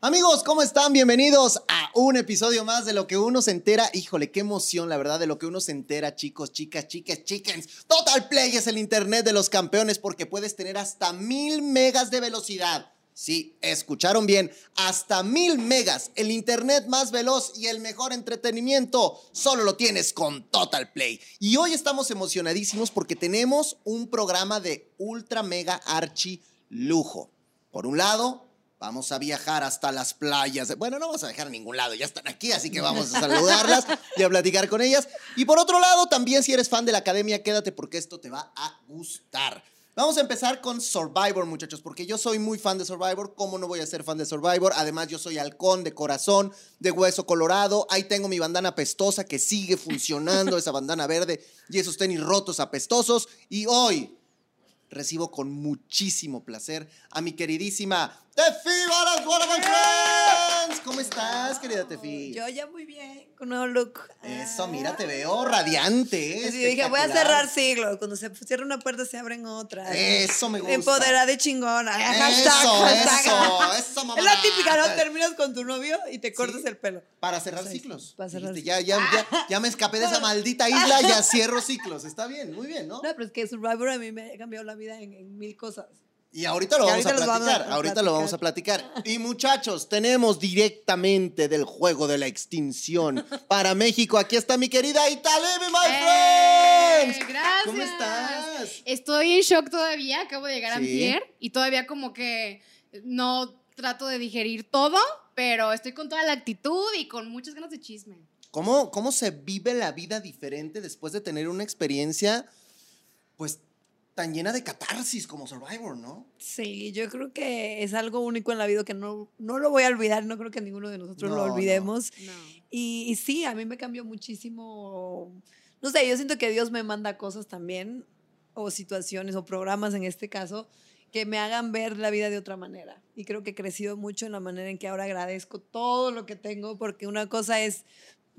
Amigos, ¿cómo están? Bienvenidos a un episodio más de lo que uno se entera. Híjole, qué emoción, la verdad, de lo que uno se entera, chicos, chicas, chicas, chickens. Total Play es el internet de los campeones porque puedes tener hasta mil megas de velocidad. Sí, escucharon bien, hasta mil megas, el internet más veloz y el mejor entretenimiento, solo lo tienes con Total Play. Y hoy estamos emocionadísimos porque tenemos un programa de ultra mega archi lujo. Por un lado, vamos a viajar hasta las playas. Bueno, no vamos a viajar a ningún lado, ya están aquí, así que vamos a saludarlas y a platicar con ellas. Y por otro lado, también si eres fan de la academia, quédate porque esto te va a gustar. Vamos a empezar con Survivor, muchachos, porque yo soy muy fan de Survivor. ¿Cómo no voy a ser fan de Survivor? Además, yo soy halcón de corazón, de hueso colorado. Ahí tengo mi bandana apestosa que sigue funcionando, esa bandana verde y esos tenis rotos apestosos. Y hoy recibo con muchísimo placer a mi queridísima Tefi Balas, what my friends. ¿Cómo estás, querida Tefi? Yo ya muy bien, con un nuevo look. Eso, mira, te veo radiante. Sí, dije, voy a cerrar siglos. Cuando se cierra una puerta, se abren otras. Eso me gusta. Empoderada de chingona. Eso, hashtag, eso, hashtag. eso, mamá. Es la típica, ¿no? Terminas con tu novio y te cortas Sí. el pelo. Para cerrar Sí, ciclos. para cerrar ya, ya, ya, ya me escapé de esa maldita isla, ya cierro ciclos. Está bien, muy bien, ¿no? No, pero es que Survivor a mí me ha cambiado la vida en, en mil cosas. Y ahorita lo Y vamos ahorita a vamos a platicar. ahorita lo vamos a platicar. Y muchachos, tenemos directamente del juego de la extinción para México. Aquí está mi querida Italebi, my ¡Eh! friends. Gracias. ¿Cómo estás? Estoy en shock todavía, acabo de llegar a Sí. antier y todavía como que no trato de digerir todo, pero estoy con toda la actitud y con muchas ganas de chisme. ¿Cómo, ¿Cómo se vive la vida diferente después de tener una experiencia, pues, tan llena de catarsis como Survivor, no? Sí, yo creo que es algo único en la vida que no, no lo voy a olvidar. No creo que ninguno de nosotros No, lo no. olvidemos. No. Y, y sí, a mí me cambió muchísimo. No sé, yo siento que Dios me manda cosas también, o situaciones, o programas en este caso, que me hagan ver la vida de otra manera. Y creo que he crecido mucho en la manera en que ahora agradezco todo lo que tengo, porque una cosa es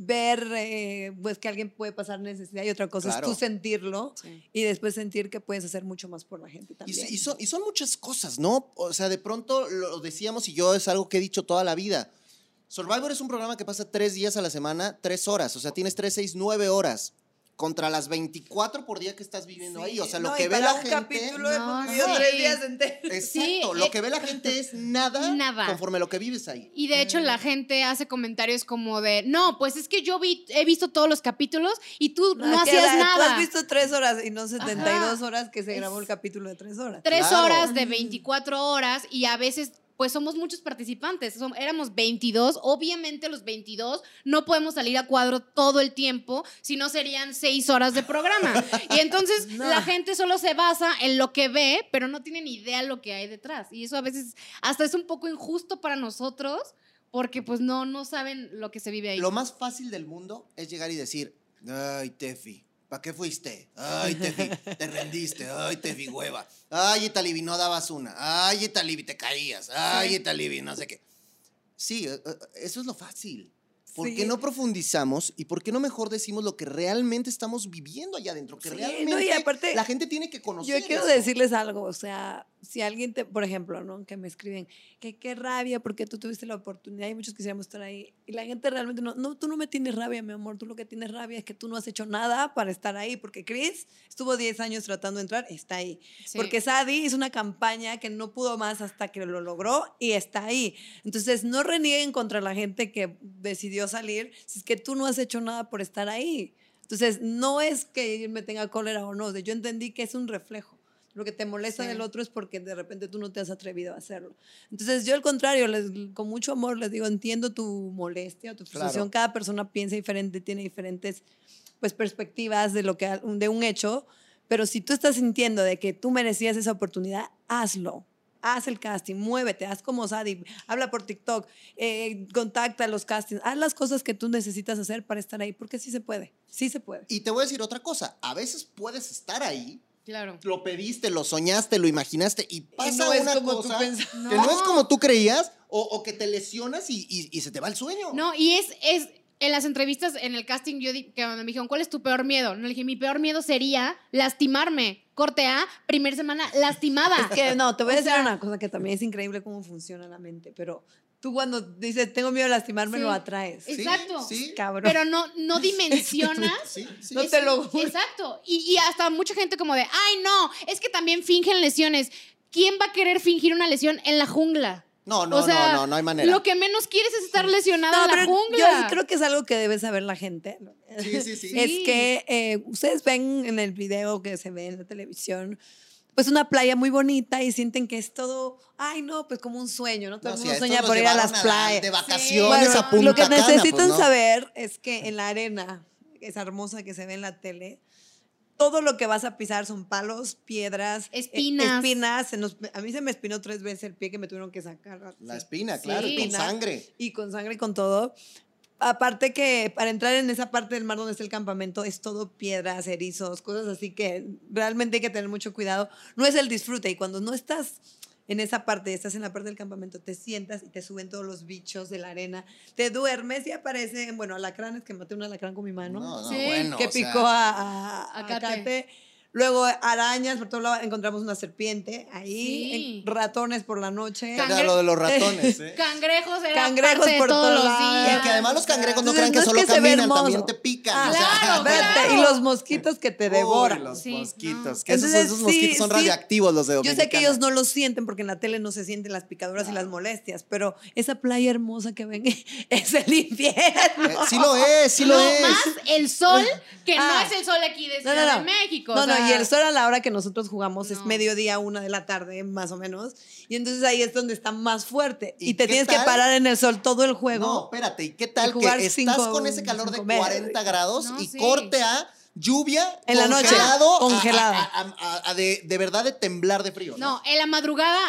ver eh, pues que alguien puede pasar necesidad y otra cosa Claro. es tú sentirlo Sí. y después sentir que puedes hacer mucho más por la gente Y, también. y son, y son muchas cosas, ¿no? O sea, de pronto lo decíamos y yo es algo que he dicho toda la vida. Survivor es un programa que pasa tres días a la semana, tres horas. O sea, tienes tres, seis, nueve horas contra las 24 por día que estás viviendo ahí. O sea, lo No, que y ve la un gente... capítulo No, hemos vivido sí. tres días enteros. Exacto, Sí, lo que ve la gente es nada, Nada. conforme a lo que vives ahí. Y de hecho la gente hace comentarios como de, no, pues es que yo vi, he visto todos los capítulos y tú no, que hacías la- Tú nada. has visto tres horas y no 72 Ajá. horas que se grabó Es- el capítulo de tres horas. Tres Claro. horas de 24 horas y a veces pues somos muchos participantes, som- éramos 22, obviamente los 22 no podemos salir a cuadro todo el tiempo, si no serían seis horas de programa. Y entonces No. la gente solo se basa en lo que ve, pero no tiene ni idea lo que hay detrás. Y eso a veces hasta es un poco injusto para nosotros porque pues no, no saben lo que se vive ahí. Lo más fácil del mundo es llegar y decir, ay, Tefi, ¿para qué fuiste? Ay, Tefi, te rendiste. Ay, Tefi, hueva. Ay, Italibi, no dabas una. Ay, Italibi, te caías. Ay, Italibi, no sé qué. Sí, eh, eh, eso es lo fácil. ¿Por Sí. qué no profundizamos y por qué no mejor decimos lo que realmente estamos viviendo allá adentro? Que Sí, no, realmente y aparte, la gente tiene que conocer. Yo quiero decirles algo, o sea, si alguien te, por ejemplo, ¿no? Que me escriben, que qué rabia porque tú tuviste la oportunidad y muchos quisiéramos estar ahí. Y la gente realmente no, no, tú no me tienes rabia, mi amor, tú lo que tienes rabia es que tú no has hecho nada para estar ahí, porque Chris estuvo 10 años tratando de entrar, está ahí. Sí. Porque Sadie hizo una campaña que no pudo más hasta que lo logró y está ahí. Entonces, no renieguen contra la gente que decidió salir si es que tú no has hecho nada por estar ahí. Entonces, no es que me tenga cólera o no. yo entendí que es un reflejo. Lo que te molesta Sí. del otro es porque de repente tú no te has atrevido a hacerlo. Entonces, yo al contrario, les- con mucho amor les digo, entiendo tu molestia, tu frustración. Claro. Cada persona piensa diferente, tiene diferentes pues, perspectivas de, lo que, de un hecho. Pero si tú estás sintiendo de que tú merecías esa oportunidad, hazlo. Haz el casting, muévete, haz como Sadie, habla por TikTok, eh, contacta a los castings, haz las cosas que tú necesitas hacer para estar ahí, porque sí se puede, sí se puede. Y te voy a decir otra cosa. A veces puedes estar ahí, Claro. lo pediste, lo soñaste, lo imaginaste y pasa no es una como tú cosa que no es como tú creías o, o que te lesionas y, y- y se te va el sueño. No, y es, es en las entrevistas, en el casting, yo di- que me dijeron, ¿cuál es tu peor miedo? No le dije, mi peor miedo sería lastimarme Corte A, primer semana lastimada. Es que no, te voy a O decir sea- una cosa que también es increíble cómo funciona la mente, pero tú cuando dices tengo miedo de lastimarme Sí. lo atraes. Exacto. Sí, Cabrón. Pero no, no dimensionas. sí, sí. No te lo juro. Exacto. Y, y hasta mucha gente como de, ay, no, es que también fingen lesiones. ¿Quién va a querer fingir una lesión en la jungla? No, no, O sea, no, no, no hay manera. Lo que menos quieres es estar lesionado No, en la jungla. yo creo que es algo que debe saber la gente. Sí, sí, sí. Es Sí. que eh, ustedes ven en el video que se ve en la televisión, pues una playa muy bonita y sienten que es todo, ay no, pues como un sueño, ¿no? Todo No, el mundo sueña por ir a las la- playas. De vacaciones Bueno, a Punta lo que Cana, pues, necesitan no. saber es que en la arena, esa hermosa que se ve en la tele, todo lo que vas a pisar son palos, piedras, eh, Espinas. espinas. nos- a mí se me espinó tres veces el pie que me tuvieron que sacar. La espina, Sí. claro, con sangre. Y con sangre y con todo. Aparte que para entrar en esa parte del mar donde está el campamento es todo piedras, erizos, cosas así que realmente hay que tener mucho cuidado. No es el disfrute y cuando no estás en esa parte, estás en la parte del campamento, te sientas y te suben todos los bichos de la arena, te duermes y aparecen, bueno, alacranes, que maté un alacrán con mi mano, No, no, Sí. bueno. que o sea, picó a, a, A a Kate. Kate. Luego arañas, por todo lado encontramos una serpiente ahí, Sí. ratones por la noche. era lo de los ratones, ¿eh? Cangrejos era Cangrejos parte por todos todos los días. Y que además los cangrejos no Entonces, crean que no es solo que caminan, también te pican. Ah, o sea, claro, espérate, claro. y los mosquitos que te Uy, devoran. los Sí, mosquitos. no. Que esos, Entonces, esos sí, mosquitos son sí. radioactivos los de Yo sé que Dominicana. ellos no lo sienten porque en la tele no se sienten las picaduras y las molestias, pero esa playa hermosa que ven es el infierno. Eh, sí lo es, sí lo no, es. más el sol, que no Ah. es el sol aquí de Ciudad no, no. de México. No, no, y el sol a la hora que nosotros jugamos es No. mediodía, una de la tarde, más o menos. Y entonces ahí es donde está más fuerte. ¿Y Y, te tienes tal? que parar en el sol todo el juego. No, espérate, ¿y qué tal que estás cinco- con ese calor de cinco meses. 40 grados No, y sí. corte a lluvia En la noche, congelado, congelada. a- a- a- a de, de verdad de temblar de frío? No, en la madrugada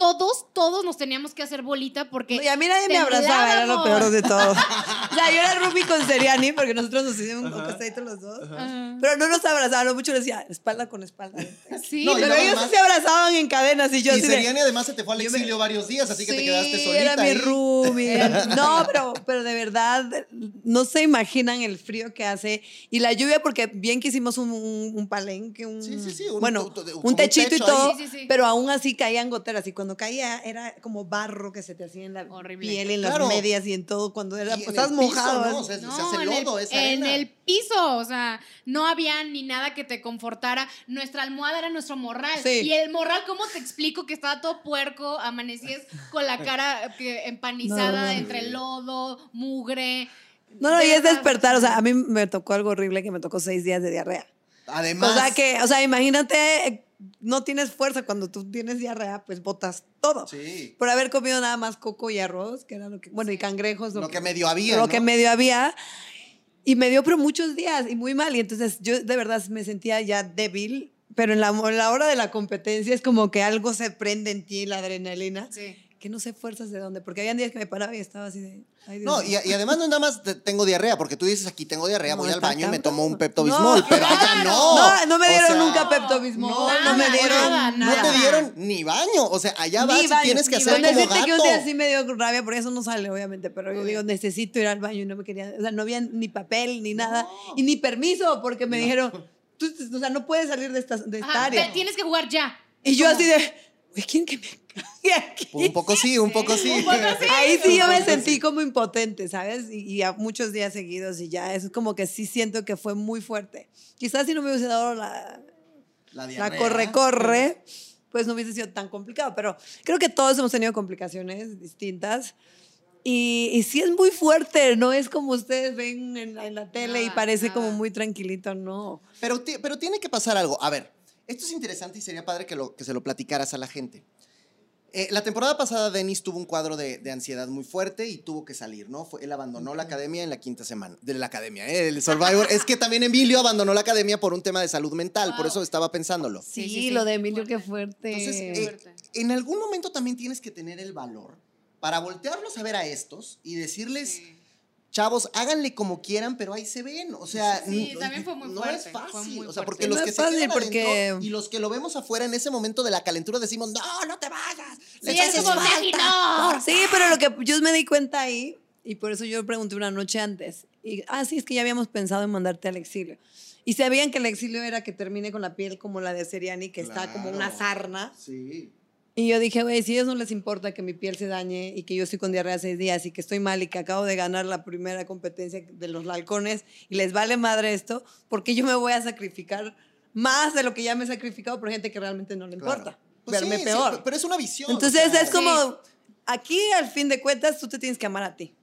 todos, todos nos teníamos que hacer bolita porque. Y a mí nadie me abrazaba, era lo peor de todo. O sea, yo era Ruby con Seriani porque nosotros nos hicimos un acostadito los dos. Ajá. Pero no nos abrazaban, lo mucho decía espalda con espalda. Sí, No, y Pero ellos además- sí se abrazaban en cadenas y yo y de, Seriani además se te fue al me- exilio varios días, así que te quedaste solita era mi ahí. Ruby. No, pero, pero de verdad, no se imaginan el frío que hace. Y la lluvia, porque bien que hicimos un, un, un palenque, un, Sí, sí, sí, un- bueno, un- como un, un techito y todo, ahí. Sí, sí, sí. pero aún así caían goteras. Y cuando caía era como barro que se te hacía en la Horrible. piel, en Claro. las medias y en todo. Cuando era, pues, en estás el piso, mojado. ¿no? O se en, el, esa en arena. el piso, o sea, no había ni nada que te confortara. Nuestra almohada era nuestro morral. Sí. Y el morral, ¿cómo te explico que estaba todo puerco? Amanecías con la cara empanizada No, no. entre lodo, mugre. No, no, y es despertar. O sea, a mí me tocó algo horrible que me tocó seis días de diarrea. Además, O sea que, o sea, imagínate, no tienes fuerza cuando tú tienes diarrea, pues botas todo. sí, Por haber comido nada más coco y arroz, que era lo que, bueno, y cangrejos, lo que medio había, lo ¿no? que medio había. Y me dio pero muchos días y muy mal. Y entonces yo de verdad me sentía ya débil, pero en la, en la hora de la competencia es como que algo se prende en ti, la adrenalina, Sí. Que no sé fuerzas de dónde, porque habían días que me paraba y estaba así de... Ay, Dios No, mío. y, y además no es nada más te- tengo diarrea, porque tú dices aquí tengo diarrea, No, voy al baño y me tomo un Pepto Bismol, No, pero allá no. No, no me O dieron sea, nunca Pepto Bismol, no, no, me dieron nada, No nada. te dieron ni baño, o sea, allá vas Ni y baño, tienes que ni hacer baño. como Decirte que un gato. día sí me dio rabia, por eso no sale, obviamente, pero yo digo, necesito ir al baño y no me quería, o sea, no había ni papel ni nada, y ni permiso, porque me dijeron, tú, o sea, no puedes salir de esta, de esta Ajá, área. tienes que jugar ya. Y yo ¿Cómo? así de, güey, ¿quién que me cague aquí? Un poco sí, un poco sí. Un poco sí. Ahí sí yo me sentí sí. como impotente, ¿sabes? Y, y a muchos días seguidos y ya, es como que sí siento que fue muy fuerte. Quizás si no me hubiese dado la, La la corre, corre, pues no hubiese sido tan complicado. Pero creo que todos hemos tenido complicaciones distintas. Y, y sí es muy fuerte, no es como ustedes ven en la, en la tele y Nada, parece como muy tranquilito, no. Pero, pero tiene que pasar algo. A ver, esto es interesante y sería padre que, lo, que se lo platicaras a la gente. Eh, la temporada pasada, Denis tuvo un cuadro de, de ansiedad muy fuerte y tuvo que salir, ¿no? Fue, él abandonó la academia en la quinta semana. De la academia, ¿eh? El Survivor. es que también Emilio abandonó la academia por un tema de salud mental, por eso estaba pensándolo. Sí, Sí, sí, sí. lo de Emilio, qué Fuerte. fuerte. Entonces, Eh, eh, fuerte. en algún momento también tienes que tener el valor para voltearlos a ver a estos y decirles, Sí. Chavos, háganle como quieran, pero ahí se ven. O sea, Sí, también fue muy no fuerte, es fue fácil. muy o sea, porque Sí, los no que es se fácil quedan porque- adentro y los que lo vemos afuera en ese momento de la calentura decimos, no, no te vayas. les Sí, es haces falta". Sí, pero lo que yo me di cuenta ahí, y por eso yo pregunté una noche antes, Y, ah, sí, es que ya habíamos pensado en mandarte al exilio. Y sabían que el exilio era que termine con la piel como la de Seriani, que está como una Claro. sarna. Sí. Y yo dije, güey, si a ellos no les importa que mi piel se dañe y que yo estoy con diarrea seis días y que estoy mal y que acabo de ganar la primera competencia de los halcones y les vale madre esto, porque yo me voy a sacrificar más de lo que ya me he sacrificado por gente que realmente no le Claro. importa. Pues verme sí, sí, peor. pero es una visión. Entonces o sea, es como, Sí. aquí al fin de cuentas tú te tienes que amar a ti.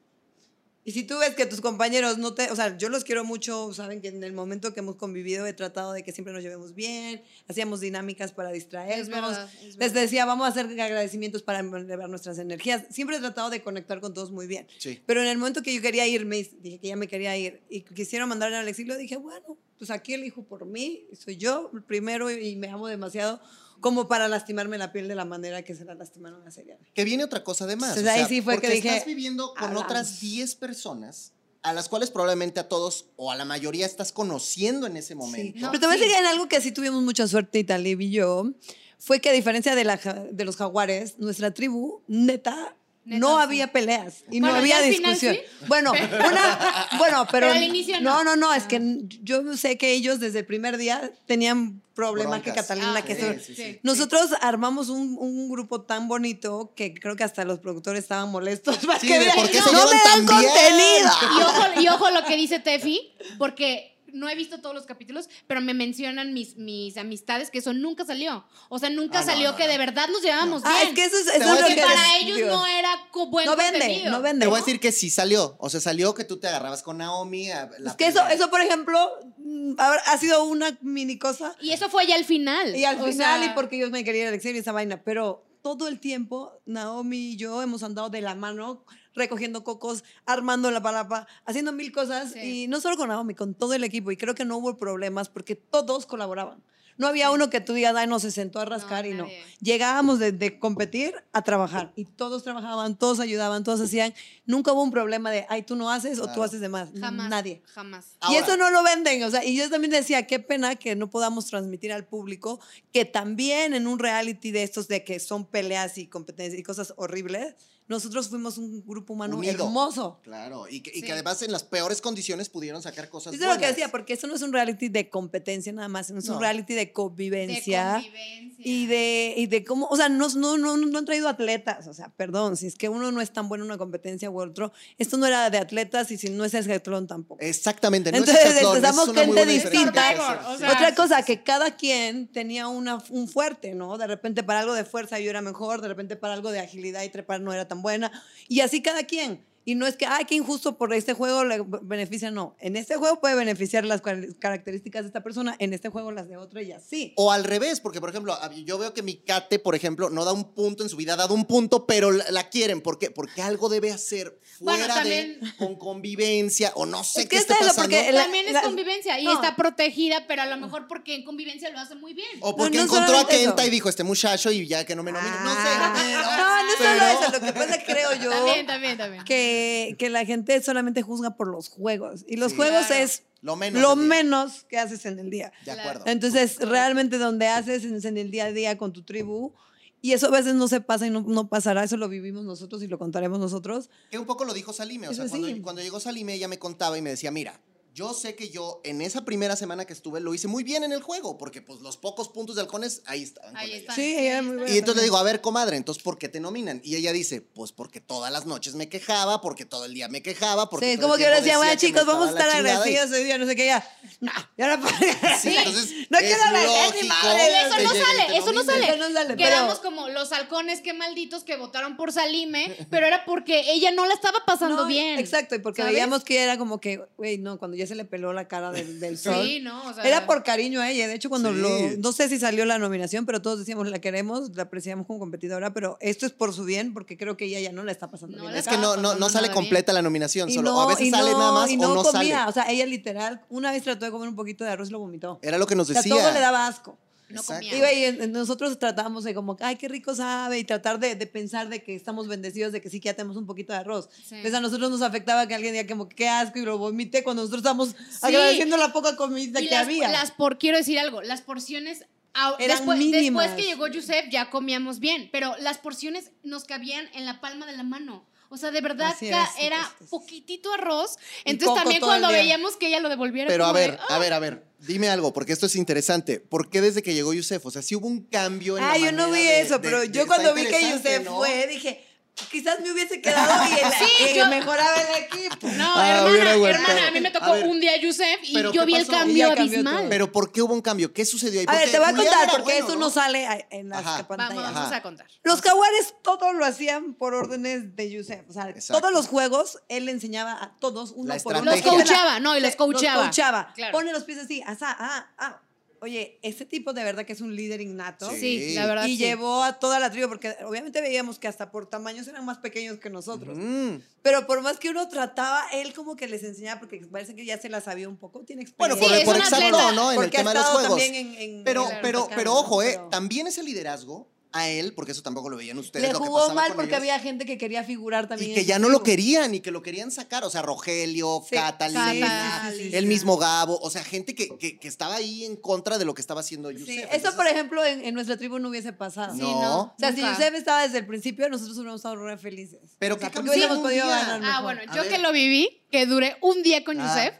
Y si tú ves que tus compañeros no te, o sea, yo los quiero mucho, saben que en el momento que hemos convivido he tratado de que siempre nos llevemos bien, hacíamos dinámicas para distraernos, verdad, es les decía, vamos a hacer agradecimientos para elevar nuestras energías. Siempre he tratado de conectar con todos muy bien. Sí. Pero en el momento que yo quería irme, dije que ya me quería ir y quisieron mandarme al exilio, dije, bueno, pues aquí elijo por mí, soy yo el primero y me amo demasiado como para lastimarme la piel de la manera que se la lastimaron a Seriana. Que viene otra cosa además. Entonces, ahí sí fue que dije, estás viviendo con otras 10 personas a las cuales probablemente a todos o a la mayoría estás conociendo en ese momento. No, Pero te voy a sí. decir que en algo que sí tuvimos mucha suerte, Italib y yo, fue que a diferencia de, la, de los jaguares, nuestra tribu, neta, No había peleas y no había final discusión. sí. Bueno, una, bueno, pero, Pero al inicio no, no. no, no, es Ah. que yo sé que ellos desde el primer día tenían problemas que. Catalina, Ah, que sí, sí, sí. Nosotros armamos un, un grupo tan bonito que creo que hasta los productores estaban molestos. más Sí, que de vean, por qué no se me dan bien. contenido. Y ojo, y ojo lo que dice Tefi, porque no he visto todos los capítulos, pero me mencionan mis, mis amistades que eso nunca salió. O sea, nunca Ah, salió no, que no. de verdad nos llevábamos Ah, bien. es que eso es, eso es lo que que para ellos digo. no era buen No vende, contenido. no vende. Te voy a decir que sí salió. O sea, salió que tú te agarrabas con Naomi. la Es que eso, eso, por ejemplo, mm, ha sido una mini cosa. Y eso fue ya al final. Y al O final, sea, y porque yo me quería ir y esa vaina, pero todo el tiempo, Naomi y yo hemos andado de la mano, recogiendo cocos, armando la palapa, haciendo mil cosas, Sí. y no solo con Naomi, con todo el equipo, y creo que no hubo problemas porque todos colaboraban. No había uno que tú digas, ay, no, se sentó a rascar y no. nadie. Llegábamos de, de competir a trabajar y todos trabajaban, todos ayudaban, todos hacían. Nunca hubo un problema de, ay, tú no haces o tú haces de más. Jamás. Nadie. Jamás. y Ahora- eso no lo venden, o sea, y yo también decía, qué pena que no podamos transmitir al público que también en un reality de estos de que son peleas y competencias y cosas horribles, nosotros fuimos un grupo humano Unido. hermoso. Claro, y que, y que además en las peores condiciones pudieron sacar cosas Eso es lo que decía, porque eso no es un reality de competencia nada más, es No. un reality de De convivencia. convivencia. Y de, y de cómo, o sea, no, no, no, no han traído atletas, o sea, perdón, si es que uno no es tan bueno en una competencia u otro, esto no era de atletas y si no es escatlón tampoco. Exactamente. No Entonces, es empezamos gente distinta. hacer. O sea, Otra cosa, que cada quien tenía una, un fuerte, ¿no? De repente para algo de fuerza yo era mejor, de repente para algo de agilidad y trepar no era tan buena. Y así cada quien. Y no es que, ay, qué injusto por este juego le beneficia, no. En este juego puede beneficiar las características de esta persona, en este juego las de otra y así. O al revés, porque por ejemplo, yo veo que mi Kate, por ejemplo, no da un punto en su vida, ha dado un punto, pero la, la quieren. ¿Por qué? Porque algo debe hacer Bueno, fuera también- de, con convivencia, o no sé Es qué que esté es eso, pasando. porque la- También es la- convivencia y no. está protegida, pero a lo mejor porque en convivencia lo hace muy bien. O porque no encontró a Kenta eso. y dijo, este muchacho, y ya que no me nomine. No sé. Ah, no, no pero- solo eso. Lo que pasa, creo yo, También, también, también. que, que la gente solamente juzga por los juegos. Y los Sí. juegos Claro. es Lo menos. lo menos que haces en el día. De acuerdo. Entonces, realmente donde haces es en el día a día con tu tribu. Y eso a veces no se pasa y no, no pasará. Eso lo vivimos nosotros y lo contaremos nosotros. Que un poco lo dijo Salime. O sea, cuando llegó Salime, ella me contaba y me decía, mira, yo sé que yo en esa primera semana que estuve lo hice muy bien en el juego, porque pues los pocos puntos de halcones ahí estaban. Ahí ella. está. Sí, ella muy buena. Y entonces le digo, a ver, comadre, entonces, ¿por qué te nominan? Y ella dice, pues porque todas las noches me quejaba, porque todo el día me quejaba, porque Sí, todo como el que yo decía, bueno, chicos, vamos a estar agradecidos hoy día, no sé qué, ya. No, ya no puedo. Sí, entonces No es quiero agradecer ni madre. Eso no sale, eso no sale. Eso no sale, Quedamos como los halcones, qué malditos que votaron por Salime, pero era porque ella no la estaba pasando No, bien. Exacto, y porque ¿sabes? veíamos que era como que, güey, no, cuando ya se le peló la cara del, del sol. Sí, no, o sea, Era por cariño a ella. De hecho, cuando Sí. lo. No sé si salió la nominación, pero todos decíamos la queremos, la apreciamos como competidora, pero esto es por su bien, porque creo que ella ya no la está pasando No bien. Es que no, no, no sale completa la nominación, solo no, a veces sale no- nada más y o no no comía. sale. O sea, ella literal, una vez trató de comer un poquito de arroz y lo vomitó. Era lo que nos O sea, decía. todo le daba asco. No comía. Y nosotros tratábamos de como, ay, qué rico sabe, y tratar de, de pensar de que estamos bendecidos, de que sí que ya tenemos un poquito de arroz. Sí. Entonces a nosotros nos afectaba que alguien diga como, qué asco, y lo vomite cuando nosotros estamos agradeciendo la poca comida Y que las, había. las por, quiero decir algo, las porciones. ah, Eran después, mínimas. después que llegó Yusef ya comíamos bien, pero las porciones nos cabían en la palma de la mano. O sea, de verdad es, era poquitito arroz. Entonces también cuando veíamos que ella lo devolviera. Pero a ver, "Ah". a ver, a ver, dime algo, porque esto es interesante. ¿Por qué desde que llegó Yusef? O sea, sí hubo un cambio en la Ah, yo no vi de- eso, de- pero de- yo cuando vi que Yusef ¿no? fue, dije, quizás me hubiese quedado y, el, Sí, yo- mejoraba el equipo. No, Ah, hermana, hermana, a mí me tocó ver, un día Yusef y ¿pero yo vi el cambio abismal. todo. Pero ¿por qué hubo un cambio? ¿Qué sucedió ahí? A ver, te voy a contar porque bueno, eso no sale en las Ajá. pantallas. Vamos, a contar. Los jaguares todo lo hacían por órdenes de Yusef. O sea, Exacto. todos los juegos él le enseñaba a todos uno por uno. Los coachaba, no, y los coachaba. Los coachaba. Claro. Pone los pies así, asá, ah, ah. Oye, este tipo de verdad que es un líder innato. Sí. La verdad. Y sí. llevó a toda la tribu, porque obviamente veíamos que hasta por tamaños eran más pequeños que nosotros. Mm. Pero por más que uno trataba, él como que les enseñaba, porque parece que ya se la sabía un poco, tiene Bueno, experiencia. por, Sí, por exacto, atleta. ¿no? En el Porque ha tema de los estado juegos. también en- en- Pero, pero, pero ojo, ¿eh? Pero- También ese liderazgo a él, porque eso tampoco lo veían ustedes. Le lo que jugó pasaba mal con porque ellos, había gente que quería figurar también. Y que ya no lo querían y que lo querían sacar. O sea, Rogelio, Sí, Catalina, sí, sí, el mismo Gabo. O sea, gente que, que, que estaba ahí en contra de lo que estaba haciendo Yusef. Sí, eso, Entonces, por ejemplo, en, en nuestra tribu no hubiese pasado. Sí, No. no. O sea, si. Yusef estaba desde el principio, nosotros hubiéramos estado re felices. Pero o sea, ¿qué porque cambió hubiéramos podido ganar Ah, bueno, yo que lo viví, que duré un día con Ah. Yusef,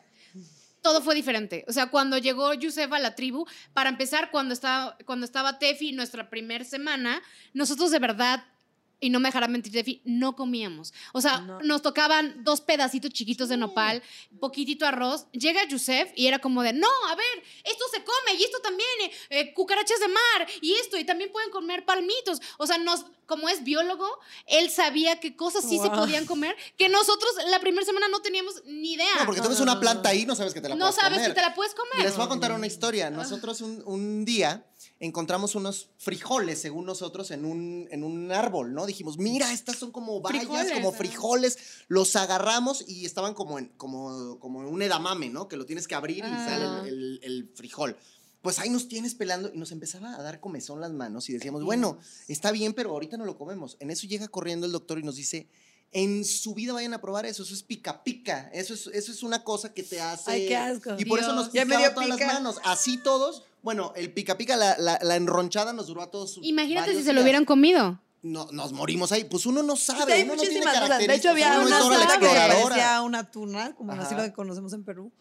todo fue diferente. O sea, cuando llegó Yusef a la tribu, para empezar, cuando estaba, cuando estaba Tefi, nuestra primera semana, nosotros de verdad, y no me dejará mentir Tefi, no comíamos. O sea, No. nos tocaban dos pedacitos chiquitos de nopal, poquitito arroz. Llega Yusef y era como de, no, a ver, esto se come y esto también, eh, eh, cucarachas de mar y esto, y también pueden comer palmitos. O sea, nos, como es biólogo, él sabía qué cosas sí se podían comer, que nosotros la primera semana no teníamos ni idea. No, porque tú No, ves no, una no, planta no. ahí, no sabes que te la no puedes sabes comer. si te la puedes comer. Les voy a contar una historia. Nosotros un, un día encontramos unos frijoles, según nosotros, en un, en un árbol, ¿no? Dijimos, mira, estas son como bayas, Frijoles, como frijoles. Los agarramos y estaban como en, como, como en un edamame, ¿no? Que lo tienes que abrir y Ah. sale el, el- el frijol. Pues ahí nos tienes pelando y nos empezaba a dar comezón las manos y decíamos, bueno, está bien, pero ahorita no lo comemos. En eso llega corriendo el doctor y nos dice, en su vida vayan a probar eso, eso es pica pica, eso es, eso es una cosa que te hace... Ay, qué asco. Y por eso nos picaba todas las manos, así todos. Bueno, el pica pica, la, la, la enronchada nos duró a todos Imagínate si se lo días. hubieran comido. No, nos morimos ahí. Pues uno no Sí, sabe, hay uno no tiene muchísimas cosas. De hecho, había una parecía una tuna, como así Ajá. lo que conocemos en Perú.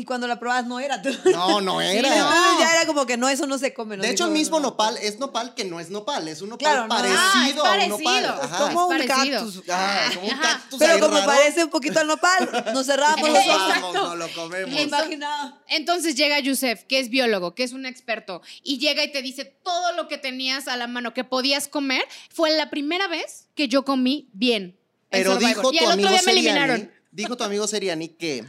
Y cuando la probabas no era. No, no era. Entonces ya era como que no, eso no se come. De hecho, el mismo no. nopal es nopal que no es nopal, es un nopal Claro, no. parecido Ah, es a un parecido. nopal. Es Ajá. Como un Es parecido. cactus. Ah, como un Ajá. cactus Pero ahí como raro. parece un poquito al nopal, nos cerramos los ojos. no lo comemos. Me imaginaba. Entonces llega Yusef, que es biólogo, que es un experto, y llega y te dice todo lo que tenías a la mano que podías comer. Fue la primera vez que yo comí bien. en Pero dijo y tu el otro amigo día me Seriani, dijo tu amigo Seriani que,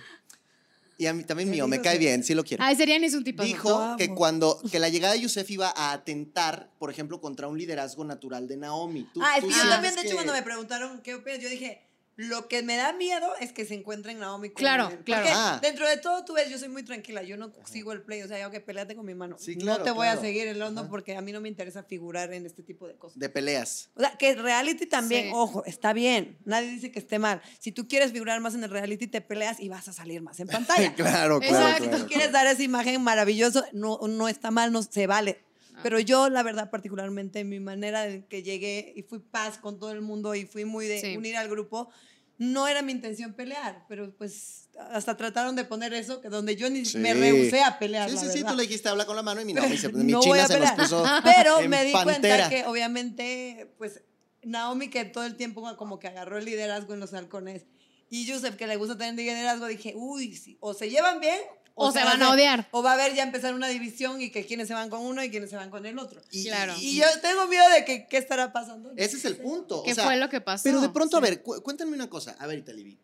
y a mí también ¿Qué mío, me cae bien, sí lo quiero. Ay, Seriani es un tipo. Dijo que cuando que la llegada de Yusef iba a atentar, por ejemplo, contra un liderazgo natural de Naomi. Tú- Ah, es tú que yo también, de hecho, que- cuando me preguntaron qué opinas, yo dije, lo que me da miedo es que se encuentren Naomi con Claro, él. claro. Porque Ah. dentro de todo, tú ves, yo soy muy tranquila, yo no sigo el play, o sea, yo que peleate con mi mano. Sí, claro, no te voy a seguir el hondo Ajá. porque a mí no me interesa figurar en este tipo de cosas. de peleas. O sea, que reality también, Sí. ojo, está bien. Nadie dice que esté mal. Si tú quieres figurar más en el reality, te peleas y vas a salir más en pantalla. claro, claro, Exacto. claro. Si quieres dar esa imagen maravillosa, no, no está mal, no se vale. Pero yo, la verdad, particularmente, mi manera de que llegué y fui paz con todo el mundo y fui muy de Sí. unir al grupo, no era mi intención pelear, pero pues hasta trataron de poner eso, que donde yo ni Sí. me rehusé a pelear. Sí, la sí, sí, tú le dijiste habla con la mano y mi, Naomi se- mi No voy china a se nos pelear. puso Pero en me di pantera. cuenta que obviamente, pues, Naomi que todo el tiempo como que agarró el liderazgo en los halcones y Yusef que le gusta tener liderazgo, dije, uy, sí, o se llevan bien O se va van a hacer- odiar. O va a haber ya empezar una división y que quienes se van con uno y quienes se van con el otro. Y- Claro. Y yo tengo miedo de que qué estará pasando. Ese es el punto. ¿Qué o sea, fue lo que pasó? Pero de pronto, a ver, cu- cuéntame una cosa. A ver, Italibi.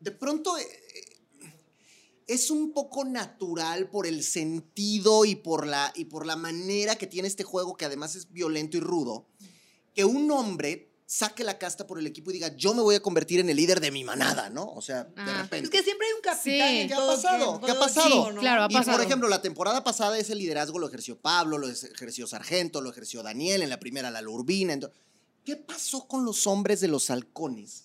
De pronto eh, eh, es un poco natural por el sentido y por, la, y por la manera que tiene este juego, que además es violento y rudo, que un hombre saque la casta por el equipo y diga, yo me voy a convertir en el líder de mi manada, ¿no? O sea, de Ah. repente. Es que siempre hay un capitán Sí. ¿Qué ha todo pasado? ¿Qué ha pasado? Claro, ha Y pasado. por ejemplo, la temporada pasada ese liderazgo lo ejerció Pablo, lo ejerció Sargento, lo ejerció Daniel, en la primera la Urbina. ento- ¿Qué pasó con los hombres de los halcones?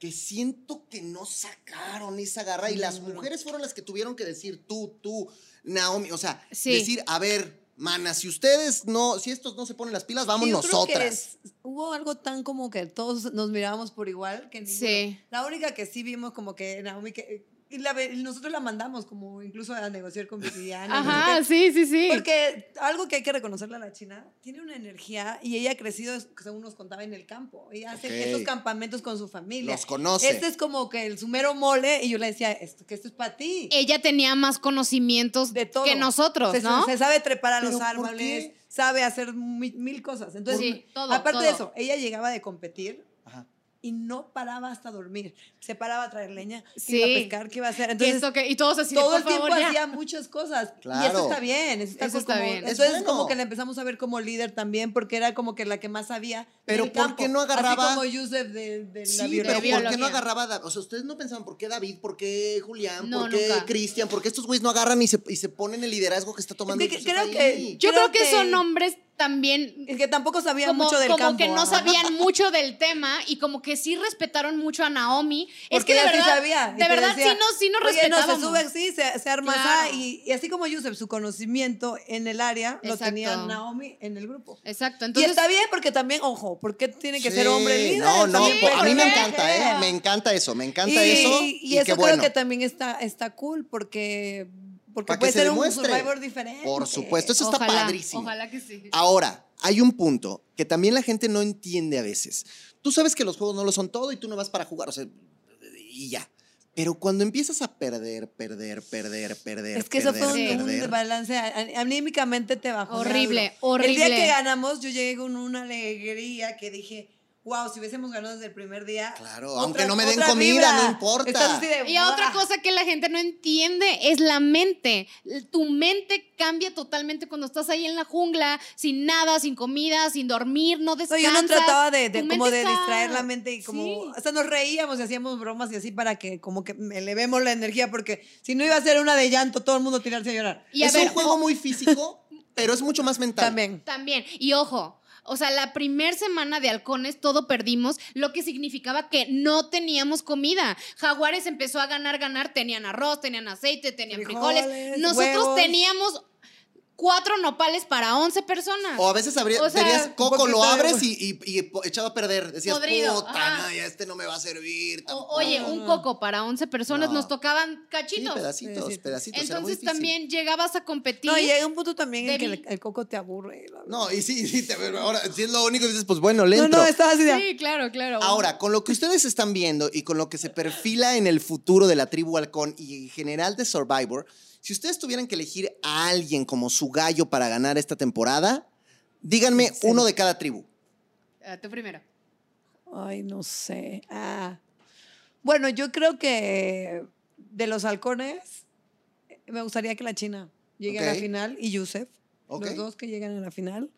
Que siento que no sacaron esa garra y las mujeres fueron las que tuvieron que decir tú, tú, Naomi, o sea, Sí. decir, a ver, Mana, si ustedes no, si estos no se ponen las pilas, vamos Sí, yo creo que nosotras. es- hubo algo tan como que todos nos mirábamos por igual que ninguno. Sí. La única que sí vimos como que Naomi que y la nosotros la mandamos como incluso a negociar con Viviana. no sé Ajá, qué. sí, sí, sí. Porque algo que hay que reconocerle a la China, tiene una energía y ella ha crecido, según nos contaba, en el campo. Ella hace Ok. esos campamentos con su familia. Los conoce. Este es como que el sumero mole y yo le decía, esto, que esto es para ti. Ella tenía más conocimientos de todo. que nosotros, se, ¿no? Se sabe trepar a ¿Pero los árboles, sabe hacer mi- mil cosas. Entonces, Sí, todo, aparte de todo. eso, ella llegaba de competir Ajá. Y no paraba hasta dormir. Se paraba a traer leña, Sí. iba a pescar, que iba a hacer. Entonces, que- y todos así todo por el tiempo favor, ya. hacía muchas cosas. Y Claro. eso está bien. Eso está, Eso está como- bien. Es Entonces, bueno. como que la empezamos a ver como líder también, porque era como que la que más sabía. Pero del ¿por campo. qué no agarraba- Así como Yusef de, de la Sí, pero biología. ¿por qué no biología. agarraba? O sea, ustedes no pensaban por qué David, por qué Julián, No, por qué. Cristian, por qué estos güeyes no agarran y se, y se ponen el liderazgo que está tomando Es que creo que- Yo creo Creo que, que- son hombres también Es que tampoco sabía como, mucho del como campo. que no sabían mucho del tema y como que sí respetaron mucho a Naomi. es Porque que de ella sí verdad, sabía. y de verdad decía, sí nos, sí nos no, se sube así, se, se arma Claro. y, y así como Yusef, su conocimiento en el área lo tenía Naomi en el grupo. Exacto, y entonces está bien porque también, ojo, porque tiene que Sí, ser hombre líder. No, no, a mí me encanta. ¿eh? Me encanta eso, me encanta y, eso. Y, Y, eso creo bueno. que también está, está cool porque, porque Pa' que puede se ser un demuestre. Survivor diferente. Por supuesto, eso está ojalá, padrísimo. Ojalá que sí. Ahora, hay un punto que también la gente no entiende a veces. Tú sabes que los juegos no lo son todo y tú no vas para jugar, o sea, y ya. Pero cuando empiezas a perder, perder, perder, perder, Es que eso perder, fue un, un a- Anímicamente te bajó. Horrible, El día horrible. que ganamos, yo llegué con una alegría que dije, wow, si hubiésemos ganado desde el primer día. Claro, otra- aunque no me den comida, vibra. no importa. De, Y otra cosa que la gente no entiende es la mente. Tu mente cambia totalmente cuando estás ahí en la jungla, sin nada, sin comida, sin dormir, no No, descansas. yo no trataba de, como de está- distraer la mente y como, Sí. o sea, nos reíamos y hacíamos bromas y así para que como que elevemos la energía porque si no iba a ser una de llanto, todo el mundo tirarse a llorar. Y a es ver, un juego muy físico, pero es mucho más mental. También. También. Y ojo, o sea, la primer semana de halcones todo perdimos, lo que significaba que no teníamos comida. Jaguares empezó a ganar, ganar, tenían arroz, tenían aceite, tenían frijoles. Frijoles, Nosotros huevos. teníamos cuatro nopales para 11 personas. O a veces abría- O sea, tenías coco, lo de- abres y, y- echado a perder. Decías, Podrido, puta, no, ya este no me va a servir. O- tampoco". oye, un coco para 11 personas No. nos tocaban cachitos. pedacitos, Pedacitos. Entonces también llegabas a competir. No, y llega un punto también en que el, coco te aburre. No, y sí, sí, te- ahora si es lo único, dices, pues bueno, lento. no, no, estaba así. Sí, claro, claro. Ahora, con lo que ustedes están viendo y con lo que se perfila en el futuro de la tribu halcón y en general de Survivor, si ustedes tuvieran que elegir a alguien como su gallo para ganar esta temporada, díganme uno de cada tribu. Ah, tú primero. Ay, no sé. Ah. Bueno, yo creo que de los halcones, eh, me gustaría que la China llegue a la final y Yusef, los dos que llegan a la final.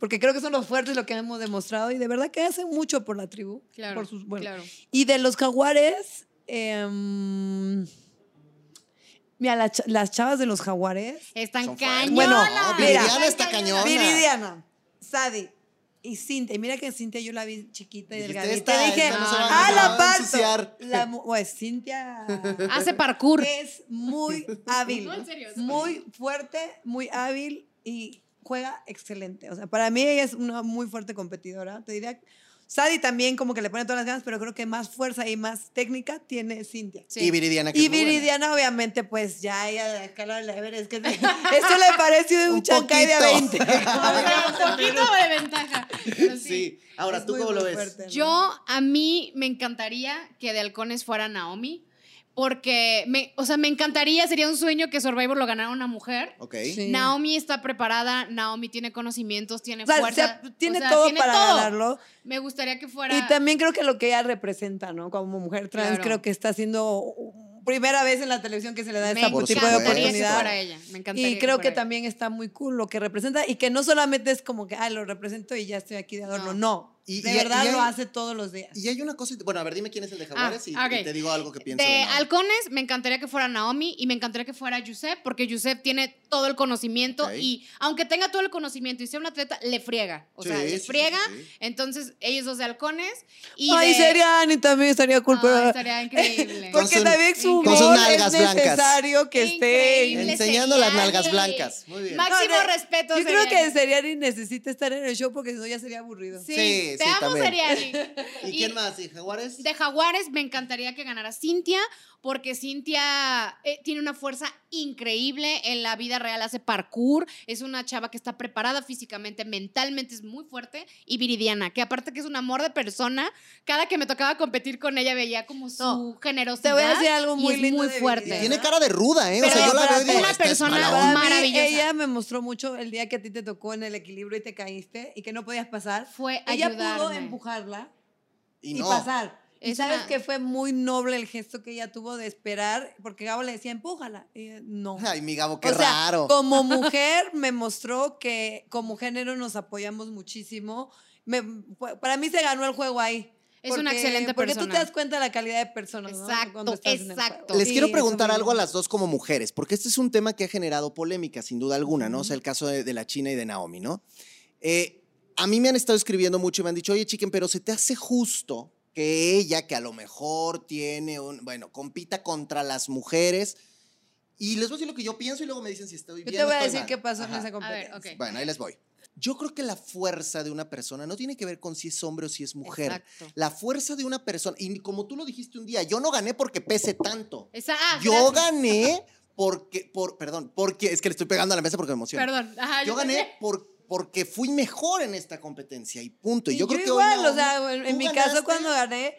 Porque creo que son los fuertes lo que hemos demostrado y de verdad que hacen mucho por la tribu. Claro. por sus- bueno. claro. Y de los jaguares, em, mira, la las chavas de los jaguares, Están cañonas. Bueno, No, mira. Viridiana está cañona. Viridiana, Sadi y Cintia. Y mira que Cintia yo la vi chiquita y delgadita. "Esta- dije, no ah, la a parto. ensuciar". La pues Cintia Hace parkour. es muy hábil. No, en serio, muy fuerte, muy hábil y juega excelente. O sea, para mí ella es una muy fuerte competidora. Te diría, Sadi también como que le pone todas las ganas, pero creo que más fuerza y más técnica tiene Cintia. Sí. Y Viridiana, que Y es muy buena. Viridiana, obviamente, pues ya ella de la escala del Everest, que eso le pareció un, Un chancay de poquito. 20. un poquito de ventaja. pero sí. Sí. Ahora, Es ¿tú muy, cómo lo ves? fuerte, ¿no? Yo, a mí me encantaría que de halcones fuera Naomi. Porque, me, o sea, me encantaría, sería un sueño que Survivor lo ganara una mujer. Ok. Sí. Naomi está preparada, Naomi tiene conocimientos, tiene O sea, fuerza. se- tiene o sea, todo tiene para todo. ganarlo. Me gustaría que fuera. Y también creo que lo que ella representa, ¿no? Como mujer trans, Claro. creo que está haciendo primera vez en la televisión que se le da este tipo de oportunidad. fuera ella. Me encantaría Y creo que también está muy cool lo que representa y que no solamente es como que, ah, lo represento y ya estoy aquí de adorno. No. Y, De y- verdad y hay, lo hace todos los días. Y hay una cosa, bueno, a ver, dime quién es el de Jaguares y, Ah, y te digo algo que pienso. De de halcones, me encantaría que fuera Naomi y me encantaría que fuera Yusef, porque Yusef tiene todo el conocimiento Ok. y aunque tenga todo el conocimiento y sea un atleta, le friega. O sea, Sí, le sí, friega. sí, sí. Entonces, ellos dos de halcones. Y Ay, de- Seriani también estaría pero- estaría increíble. Porque su- también su con sus humor nalgas es blancas. necesario que esté... Increíble, Enseñando las nalgas blancas. Muy bien. Máximo No, de- respeto. Yo creo que. Seriani necesita estar en el show porque si no ya sería aburrido. Sí, Sí, te sí, amo, también. Seriani. ¿Y, Y- quién más? ¿Y Jaguares? De Jaguares me encantaría que ganara Cintia, porque Cintia eh, tiene una fuerza increíble. En la vida real hace parkour. Es una chava que está preparada físicamente, mentalmente es muy fuerte y viridiana. Que aparte que es un amor de persona, cada que me tocaba competir con ella veía como su No, generosidad. te voy a decir algo muy lindo muy fuerte. Tiene cara de ruda, ¿eh? o sea, yo la veo y digo, una es persona mí, maravillosa. ella me mostró mucho el día que a ti te tocó en el equilibrio y te caíste y que no podías pasar. Fue Ella pudo empujarla Y y, no. pasar. Y Es sabes una- que fue muy noble el gesto que ella tuvo de esperar, porque Gabo le decía, empújala. Y ella, no. Ay, mi Gabo, qué o sea, raro. como mujer me mostró que como género nos apoyamos muchísimo. Me- para mí se ganó el juego ahí. Es una excelente Porque tú persona. te das cuenta de la calidad de personas, ¿no? Exacto, Cuando estás en el exacto. Les Sí, quiero preguntar algo a las dos como mujeres, porque este es un tema que ha generado polémica, sin duda alguna, ¿no? O sea, el caso de, de la China y de Naomi, ¿no? Eh, a mí me han estado escribiendo mucho y me han dicho, oye, chiquen, pero ¿se te hace justo que ella, que a lo mejor tiene un, bueno, compita contra las mujeres? Y les voy a decir lo que yo pienso y luego me dicen si estoy Yo bien te o voy a decir mal. qué pasó en Ajá. esa A ver, competencia. ok. Bueno, ahí les voy. Yo creo que la fuerza de una persona no tiene que ver con si es hombre o si es mujer. Exacto. La fuerza de una persona, y como tú lo dijiste un día, yo no gané porque pese tanto. Esa- ah, Yo gracias. gané porque, por, perdón, porque, es que le estoy pegando a la mesa porque me emociona. Perdón. Ajá, Yo gané por, porque fui mejor en esta competencia y punto. Y, Y yo, creo que hoy igual, o sea, en, mi ganaste. caso cuando gané,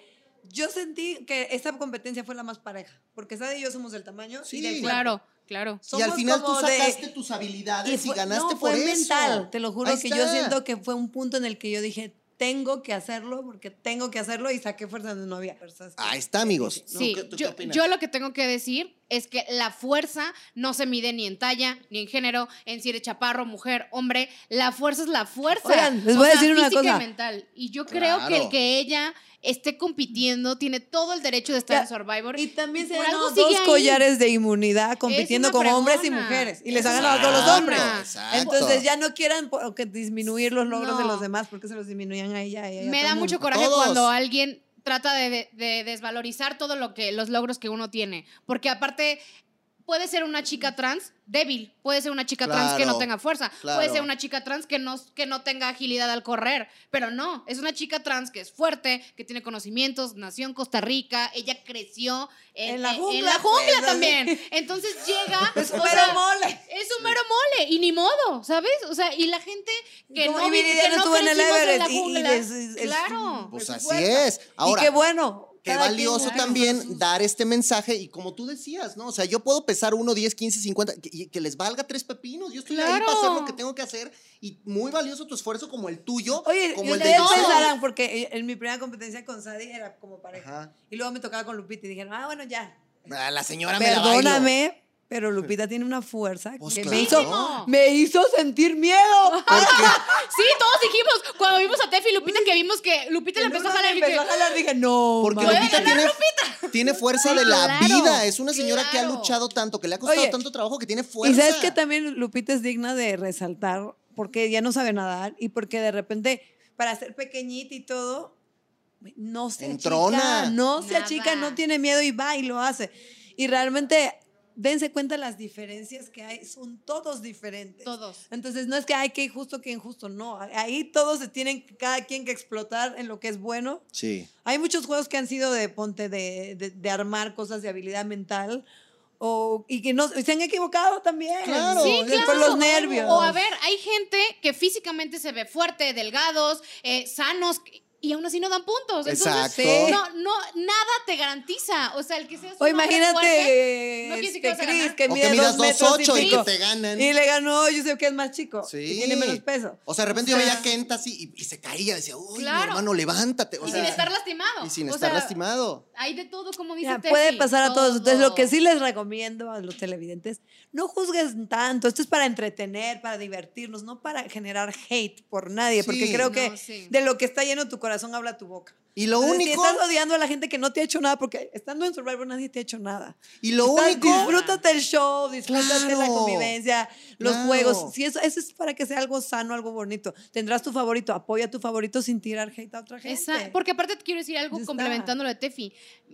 yo sentí que esta competencia fue la más pareja, porque Sadie y yo somos del tamaño Sí, y del. Claro, claro. Y al final tú de- sacaste tus habilidades y, fue- ganaste no, por fue eso. mental, te lo juro Ahí que yo siento que fue un punto en el que yo dije, tengo que hacerlo porque tengo que hacerlo y saqué fuerza donde no había fuerzas. Ahí está, amigos. Sí, ¿Qué- tú qué yo, lo que tengo que decir es que la fuerza no se mide ni en talla, ni en género, en si eres chaparro, mujer, hombre. La fuerza es la fuerza. Oigan, les O voy a sea, decir una física y cosa. mental. Y yo creo que el que ella esté compitiendo tiene todo el derecho de estar Ya, en Survivor. Y también se por ganó dos ahí. collares de inmunidad compitiendo con hombres y mujeres. Y les ha Es ganado a todos los hombres. Exacto. Entonces ya no quieran que disminuir los logros de los demás porque se los disminuían a ella. y a ella, Me da mucho coraje Todos. cuando alguien trata de, de- de desvalorizar todo lo que los logros que uno tiene, porque aparte puede ser una chica trans débil, puede ser una chica trans que no tenga fuerza, claro. puede ser una chica trans que no, que no tenga agilidad al correr, pero no, es una chica trans que es fuerte, que tiene conocimientos, nació en Costa Rica, ella creció en, En la jungla, en la jungla pues, también, entonces llega... Es un mero sea, mole. es un mero mole y ni modo, ¿sabes? O sea, y la gente que Como- no, y que no en el crecimos en la Everest y- y jungla. les- es- es- claro. Pues así es. Ahora, y qué bueno. Qué quien valioso haga también dar este mensaje y como tú decías, ¿no? O sea, yo puedo pesar 1, 10, 15, 50 que- que les valga tres pepinos. Yo estoy ahí Claro. para hacer lo que tengo que hacer y muy valioso tu esfuerzo como el tuyo, Oye, como y el de Yusef. pensarán, porque en mi primera competencia con Sadie era como pareja. Ajá. Y luego me tocaba con Lupita y dijeron, ah, bueno, ya. A La señora me la bailo. Pero Lupita tiene una fuerza Pues que claro. me, hizo, me hizo sentir miedo. Sí, todos dijimos, cuando vimos a Tefi y Lupita, que vimos que Lupita le empezó a jalar y empezó a jalar, dije, no. Porque ma". Lupita tiene, tiene fuerza Sí, de la claro, vida. Es una señora que ha luchado tanto, que le ha costado Oye, tanto trabajo, que tiene Y fuerza. sabes que también Lupita es digna de resaltar porque ya no sabe nadar y porque de repente, para ser pequeñita y todo, no se Entrona. achica, no se Nada. achica, no tiene miedo y va y lo hace. Y realmente, dense cuenta las diferencias que hay, son todos diferentes. Todos. Entonces, no es que hay que injusto, que injusto, no. Ahí todos se tienen, cada quien que explotar en lo que es bueno. Sí. Hay muchos juegos que han sido de ponte, de, de, de armar cosas de habilidad mental. O, y que no, se han equivocado también. Claro, Sí, claro. Por los nervios. O a ver, hay gente que físicamente se ve fuerte, delgados, eh, sanos, y aún así no dan puntos. Entonces, Exacto. no, no, nada te garantiza. O sea, el que seas O imagínate fuerte, no decir que este, vas a Chris, ganar. que O que dos metros 2'8 y que te ganan. Y le ganó, yo sé que es más chico. Sí. y tiene menos peso. O sea, de repente O yo veía a Kent así y, y se caía. Decía, uy, mi hermano, levántate. O y sea, sin estar lastimado. Y sin O estar sea, lastimado. Hay de todo, como dice Ya, Tefi, puede pasar a todos. Entonces, lo que sí les recomiendo a los televidentes, no juzgues tanto. Esto es para entretener, para divertirnos, no para generar hate por nadie, porque creo que sí. de lo que está lleno tu corazón habla tu boca. Y lo Entonces, único. Si estás odiando a la gente que no te ha hecho nada, porque estando en Survivor nadie te ha hecho nada. Y lo Estás- único. Disfrútate el show, disfrútate la Claro. convivencia, los Claro. juegos. Si eso, eso es para que sea algo sano, algo bonito. Tendrás tu favorito, apoya a tu favorito sin tirar hate a otra gente. Esa- porque aparte te quiero decir algo complementando lo de Tefi.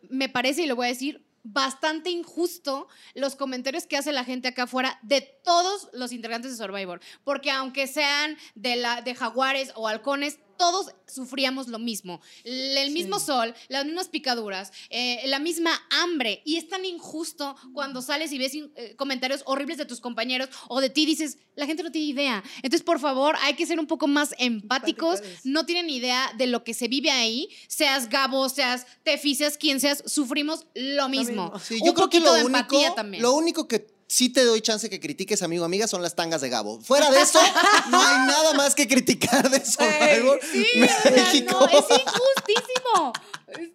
Me parece, y lo voy a decir, bastante injusto los comentarios que hace la gente acá afuera de todos los integrantes de Survivor. Porque aunque sean de, la, de jaguares o halcones, todos sufríamos lo mismo. El mismo sol, las mismas picaduras, eh, la misma hambre. Y es tan injusto cuando sales y ves eh, comentarios horribles de tus compañeros o de ti, dices, la gente no tiene idea. Entonces, por favor, hay que ser un poco más empáticos. No tienen idea de lo que se vive ahí. Seas Gabo, seas Tefi, seas quien seas, sufrimos lo mismo. Sí, un yo creo que lo de único, empatía también. lo único que sí te doy chance que critiques, amigo amiga, son las tangas de Gabo. Fuera de eso, no hay nada más que criticar de Survivor Sí, o sea, México. no, es injustísimo.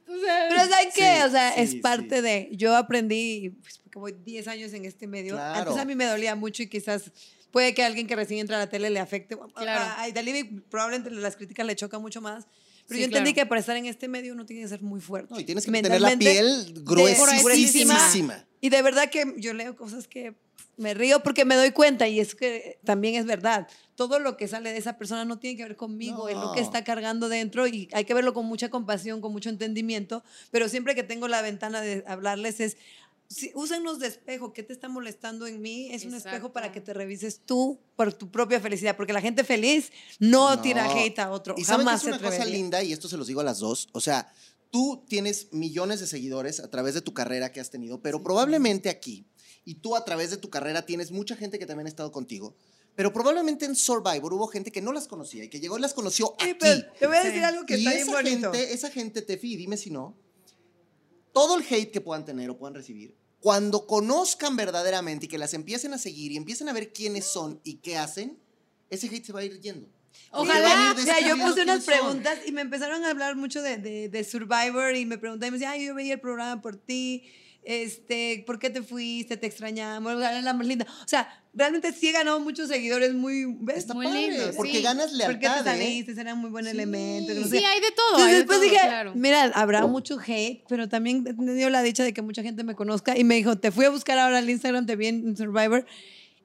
O sea, Pero ¿saben qué? Sí, o sea, sí, es sí. parte de. Yo aprendí, pues, voy 10 años en este medio. Claro. Antes a mí me dolía mucho y quizás puede que alguien que recién entra a la tele le afecte. Claro. A Idalibi probablemente las críticas le chocan mucho más. Pero Sí, yo entendí claro. que para estar en este medio uno tiene que ser muy fuerte. No, y tienes que tener la piel gruesísima. Y de verdad que yo leo cosas que me río porque me doy cuenta y es que también es verdad. Todo lo que sale de esa persona no tiene que ver conmigo, es lo que No. está cargando dentro y hay que verlo con mucha compasión, con mucho entendimiento, pero siempre que tengo la ventana de hablarles es, si, úsenos de espejo, ¿qué te está molestando en mí? Es un espejo Exacto. para que te revises tú por tu propia felicidad, porque la gente feliz no, No. tira hate a otro, Y saben que jamás es se una cosa atrevería. linda, y esto se los digo a las dos. O sea, tú tienes millones de seguidores a través de tu carrera que has tenido, pero probablemente aquí, y tú a través de tu carrera tienes mucha gente que también ha estado contigo. Pero probablemente en Survivor hubo gente que no las conocía y que llegó y las conoció Sí, aquí. pero te voy a decir Sí. algo que y está bien esa bonito. gente, esa gente, Tefi, dime si no, todo el hate que puedan tener o puedan recibir, cuando conozcan verdaderamente y que las empiecen a seguir y empiecen a ver quiénes son y qué hacen, ese hate se va a ir yendo. Ojalá. Porque van a ir O sea, yo puse unas preguntas y me empezaron a hablar mucho de, de, de Survivor y me preguntaban, me decían, ay, yo veía el programa por ti, este, ¿por qué te fuiste? Te extrañamos, era la más linda. O sea, realmente sí he ganado muchos seguidores muy... Muy padre, lindo, porque sí. ganas ¿Por qué te lealtad, ¿eh? saliste? Era muy buen Sí. elemento. no sé Sí, hay de todo. entonces hay de después todo, dije, claro. mira, habrá mucho hate, pero también he tenido la dicha de que mucha gente me conozca y me dijo, te fui a buscar ahora al Instagram, te vi en Survivor.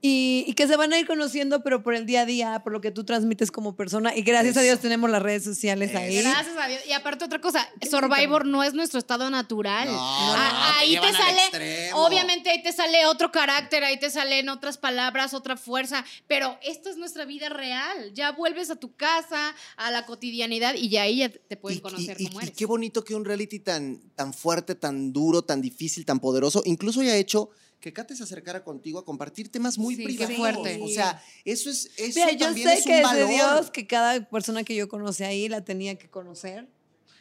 Y, y que se van a ir conociendo, pero por el día a día, por lo que tú transmites como persona. Y gracias a. Dios tenemos las redes sociales ahí. Gracias a Dios. Y aparte otra cosa, Survivor no es nuestro estado natural. No, Ah, ahí te sale, obviamente ahí te sale otro carácter, ahí te salen otras palabras, otra fuerza, pero esta es nuestra vida real. Ya vuelves a tu casa, a la cotidianidad y ya ahí ya te pueden Y- conocer y, y- cómo y eres. qué bonito que un reality tan, tan fuerte, tan duro, tan difícil, tan poderoso, incluso haya hecho que Kate se acercara contigo a compartir temas muy Sí, qué privados. fuerte. O sea, eso es eso Mira, yo también sé es un que es de valor. Dios que cada persona que yo conocí ahí la tenía que conocer.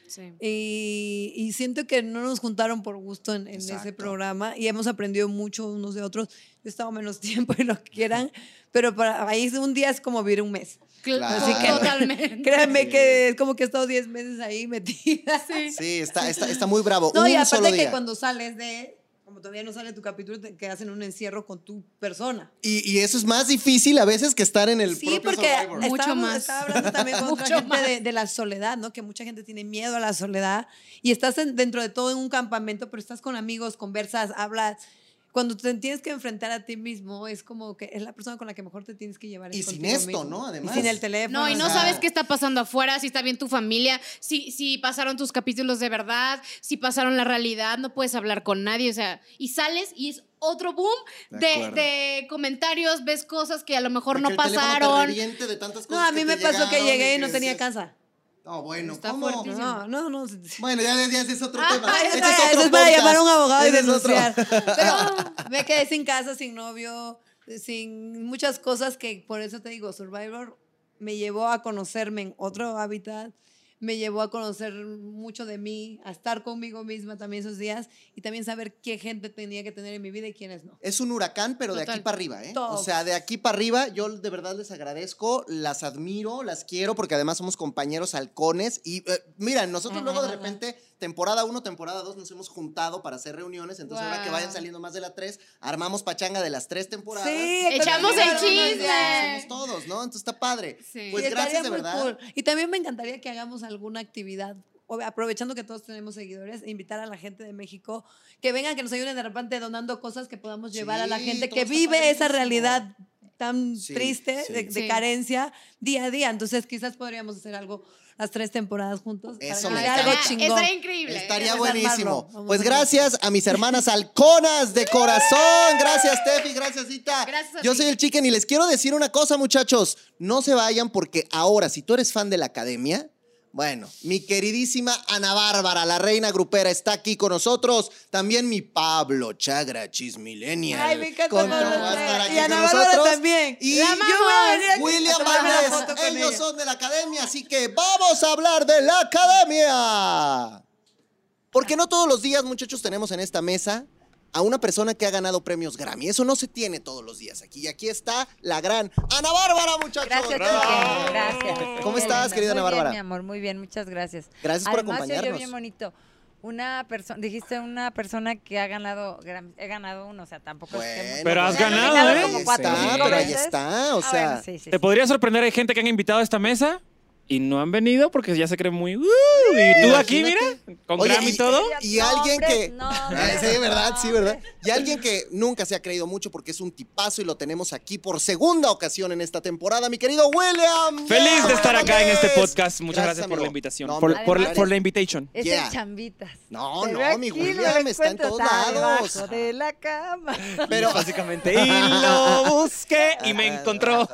Sí. Y, y siento que no nos juntaron por gusto en, en ese programa y hemos aprendido mucho unos de otros. Yo he estado menos tiempo y lo que quieran, pero para ahí un día es como vivir un mes. Claro. Así que Totalmente. créanme Sí. que es como que he estado 10 meses ahí metida. Sí. Sí, está, está, está muy bravo. No, y un solo aparte que día. cuando sales de, como todavía no sale tu capítulo, te quedas en un encierro con tu persona. Y, y eso es más difícil a veces que estar en el Sí, propio porque Survivor. Mucho más. Estaba hablando también con otra Mucho gente más. de, de la soledad, ¿no? Que mucha gente tiene miedo a la soledad y estás en- dentro de todo en un campamento, pero estás con amigos, conversas, hablas. Cuando te tienes que enfrentar a ti mismo, es como que es la persona con la que mejor te tienes que llevar. Y sin esto, mismo. ¿no? Además. Y sin el teléfono. No, y no o sea- sabes qué está pasando afuera, si está bien tu familia, si, si pasaron tus capítulos de verdad, si pasaron la realidad, no puedes hablar con nadie, o sea, y sales y es otro boom De de, acuerdo. de comentarios, ves cosas que a lo mejor no te pasaron. reviente de tantas No, a mí que me pasó que llegué y que no tenía casa. No, bueno, Está ¿cómo? fuertísimo. No, no, no. Bueno, ya, ya ese es otro Ah, tema. Ese es otro eso es para llamar a un abogado y Ese denunciar. Pero me quedé sin casa, sin novio, sin muchas cosas que por eso te digo, Survivor me llevó a conocerme en otro hábitat, me llevó a conocer mucho de mí, a estar conmigo misma también esos días y también saber qué gente tenía que tener en mi vida y quiénes no. Es un huracán, pero de aquí para arriba, ¿eh? Todo. O sea, de aquí para arriba, yo de verdad les agradezco, las admiro, las quiero, porque además somos compañeros halcones. Y eh, mira, nosotros luego de repente, temporada 1, temporada 2, nos hemos juntado para hacer reuniones. Entonces, ahora que vayan saliendo más de la 3, armamos pachanga de las tres temporadas. Echamos también el chisme. Somos todos, ¿no? Entonces está padre. Sí. Pues Y gracias de verdad. cool. Y también me encantaría que hagamos alguna actividad, aprovechando que todos tenemos seguidores, e invitar a la gente de México que vengan, que nos ayuden de repente donando cosas que podamos llevar a la gente que vive esa realidad tan Sí, triste sí. de, de Sí. carencia día a día. Entonces quizás podríamos hacer algo las tres temporadas juntos. Eso me algo chingón. Estaría increíble. Estaría buenísimo. Pues gracias a mis hermanas halconas de corazón. Gracias, Tefi. Gracias, Ita. Gracias a Yo soy el chicken y les quiero decir una cosa, muchachos. No se vayan porque ahora, si tú eres fan de la academia, bueno, mi queridísima Ana Bárbara, la reina grupera, está aquí con nosotros. También mi Pablo Chagra, Chismillennial. Ay, me encanta con- Pablo va a estar Chagra. aquí Y Ana con Bárbara nosotros. también. Y La yo voy a venir aquí William Valdés, ellos ellos ella. son de la academia, así que vamos a hablar de la academia. Porque no todos los días, muchachos, tenemos en esta mesa a una persona que ha ganado premios Grammy. Eso no se tiene todos los días aquí. Y aquí está la gran Ana Bárbara, muchachos. Gracias, ¡Bravo! Gracias. ¿Cómo estás, querida Ana Muy bien, Bárbara? mi amor, muy bien, muchas gracias. Gracias por Además, acompañarnos. bien bonito. Una persona, dijiste una persona que ha ganado, he ganado uno, o sea, tampoco es que... Pero has ganado, ¿eh? como cuatro, está, pero ahí está, o Ah, sea. bueno, sí, sí, Te sí. podría sorprender, hay gente que han invitado a esta mesa y no han venido porque ya se creen muy... "Uh", y tú aquí, mira, con Oye, Grammy y y- todo. Y alguien que. no, Ah, sí, ¿verdad? Sí, ¿verdad? Y alguien que nunca se ha creído mucho porque es un tipazo y lo tenemos aquí por segunda ocasión en esta temporada, mi querido William. Feliz de estar acá en este podcast. Muchas gracias, por amigo. la invitación. No, por, por, Además, por la invitation. Es Yeah. el chambitas. No, no, veo mi aquí, William está en encuentro todos lados. de la cama. Pero. Básicamente. Y lo busqué y me encontró.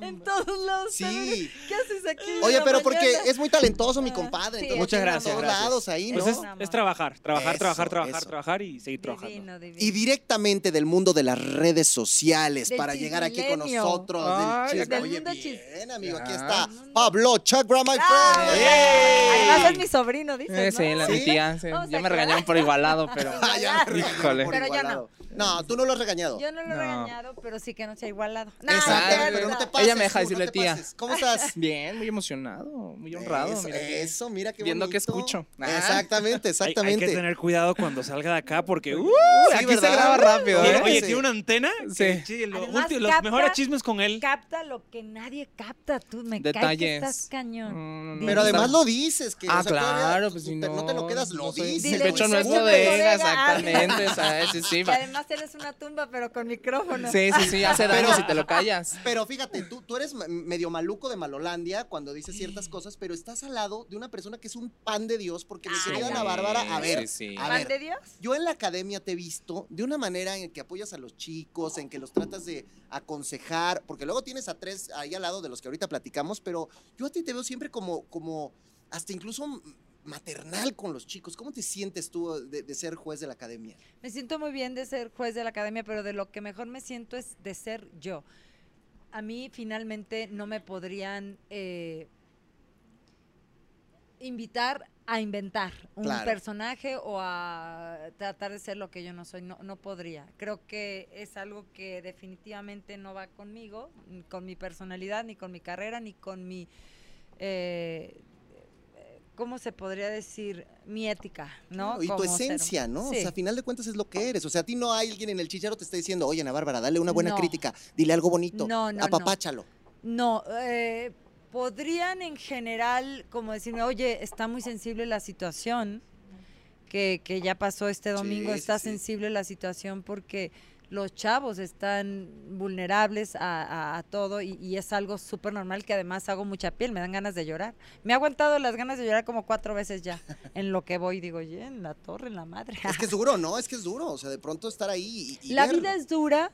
En todos lados. Sí. ¿Qué haces aquí? Oye, pero porque mañana? es muy talentoso mi Ah, compadre. sí, entonces Muchas gracias, todos gracias. lados ahí, ¿no? Pues es, No. es trabajar, trabajar, Eso, trabajar, trabajar, eso. trabajar y seguir trabajando. Divino, divino. Y directamente del mundo de las redes sociales Del para llegar aquí con nosotros. Ay, del, del Oye, mundo chis- bien, amigo, aquí está Pablo Chagra, my Ah, friend. Además es mi sobrino, dices, Eh, ¿no? sí, la ¿Sí? mi tía. sí. Vamos a Ya me regañaron por igualado, pero. Ah, Híjole. Pero ya igualado. No, tú no lo has regañado. Yo no lo he No. regañado, pero sí que no sea igualado. No, Exacto, no, pero no te no. pases. Ella me deja tú, no decirle te tía. pases. ¿Cómo estás? Bien, muy emocionado, muy honrado. Eso, mira que- eso, mira qué Viendo que bonito. escucho. Ah. Exactamente, Hay, exactamente. hay que tener cuidado cuando salga de acá porque... uh, Sí, aquí ¿verdad? se graba rápido, ¿eh? oye, Sí. tiene una antena. Sí. sí, lo Además, ulti- los mejores chismes con él. Capta lo que nadie capta. Tú me caes que Detalles. estás cañón. Mm, no, Pero no, además lo dices. Que, Ah, o sea, todavía claro, pues si te- no. no te lo quedas, lo no soy- dices. Dile, pecho no es "Soy bodega, bodega". exactamente. sea, sí, sí. Eres una tumba, pero con micrófono. Sí, sí, sí, hace daño Pero- si te lo callas. Pero fíjate, tú, tú eres medio maluco de Malolandia cuando dices ciertas cosas, pero estás al lado de una persona que es un pan de Dios, porque Ay, querida Ana. Bárbara, a ver, Sí, sí. a ¿Pan ver, de Dios? yo en la academia te he visto de una manera en que apoyas a los chicos, en que los tratas de aconsejar, porque luego tienes a tres ahí al lado de los que ahorita platicamos, pero yo a ti te veo siempre como, como hasta incluso maternal con los chicos. ¿Cómo te sientes tú de, de ser juez de la academia? Me siento muy bien de ser juez de la academia, pero de lo que mejor me siento es de ser yo. A mí finalmente no me podrían eh, invitar a inventar un Claro. personaje o a tratar de ser lo que yo no soy. No, no podría. Creo que es algo que definitivamente no va conmigo, ni con mi personalidad, ni con mi carrera, ni con mi... eh, ¿Cómo se podría decir? Mi ética, ¿no? y tu Como ser- esencia, ¿no? O sea, a final de cuentas es lo que eres. O sea, a ti no hay alguien en el chicharo te está diciendo, oye, Ana Bárbara, dale una buena No. crítica, dile algo bonito, No, no, apapáchalo. No, eh, podrían en general como decirme, oye, está muy sensible la situación, que, que ya pasó este domingo, sí, está sí. sensible la situación porque los chavos están vulnerables a, a- a todo y, y es algo súper normal que además hago mucha piel, me dan ganas de llorar. Me ha aguantado las ganas de llorar como cuatro veces ya, en lo que voy, digo, en la torre, en la madre. Es que es duro, ¿no? Es que es duro. O sea, de pronto estar ahí y, y La verlo. vida es dura,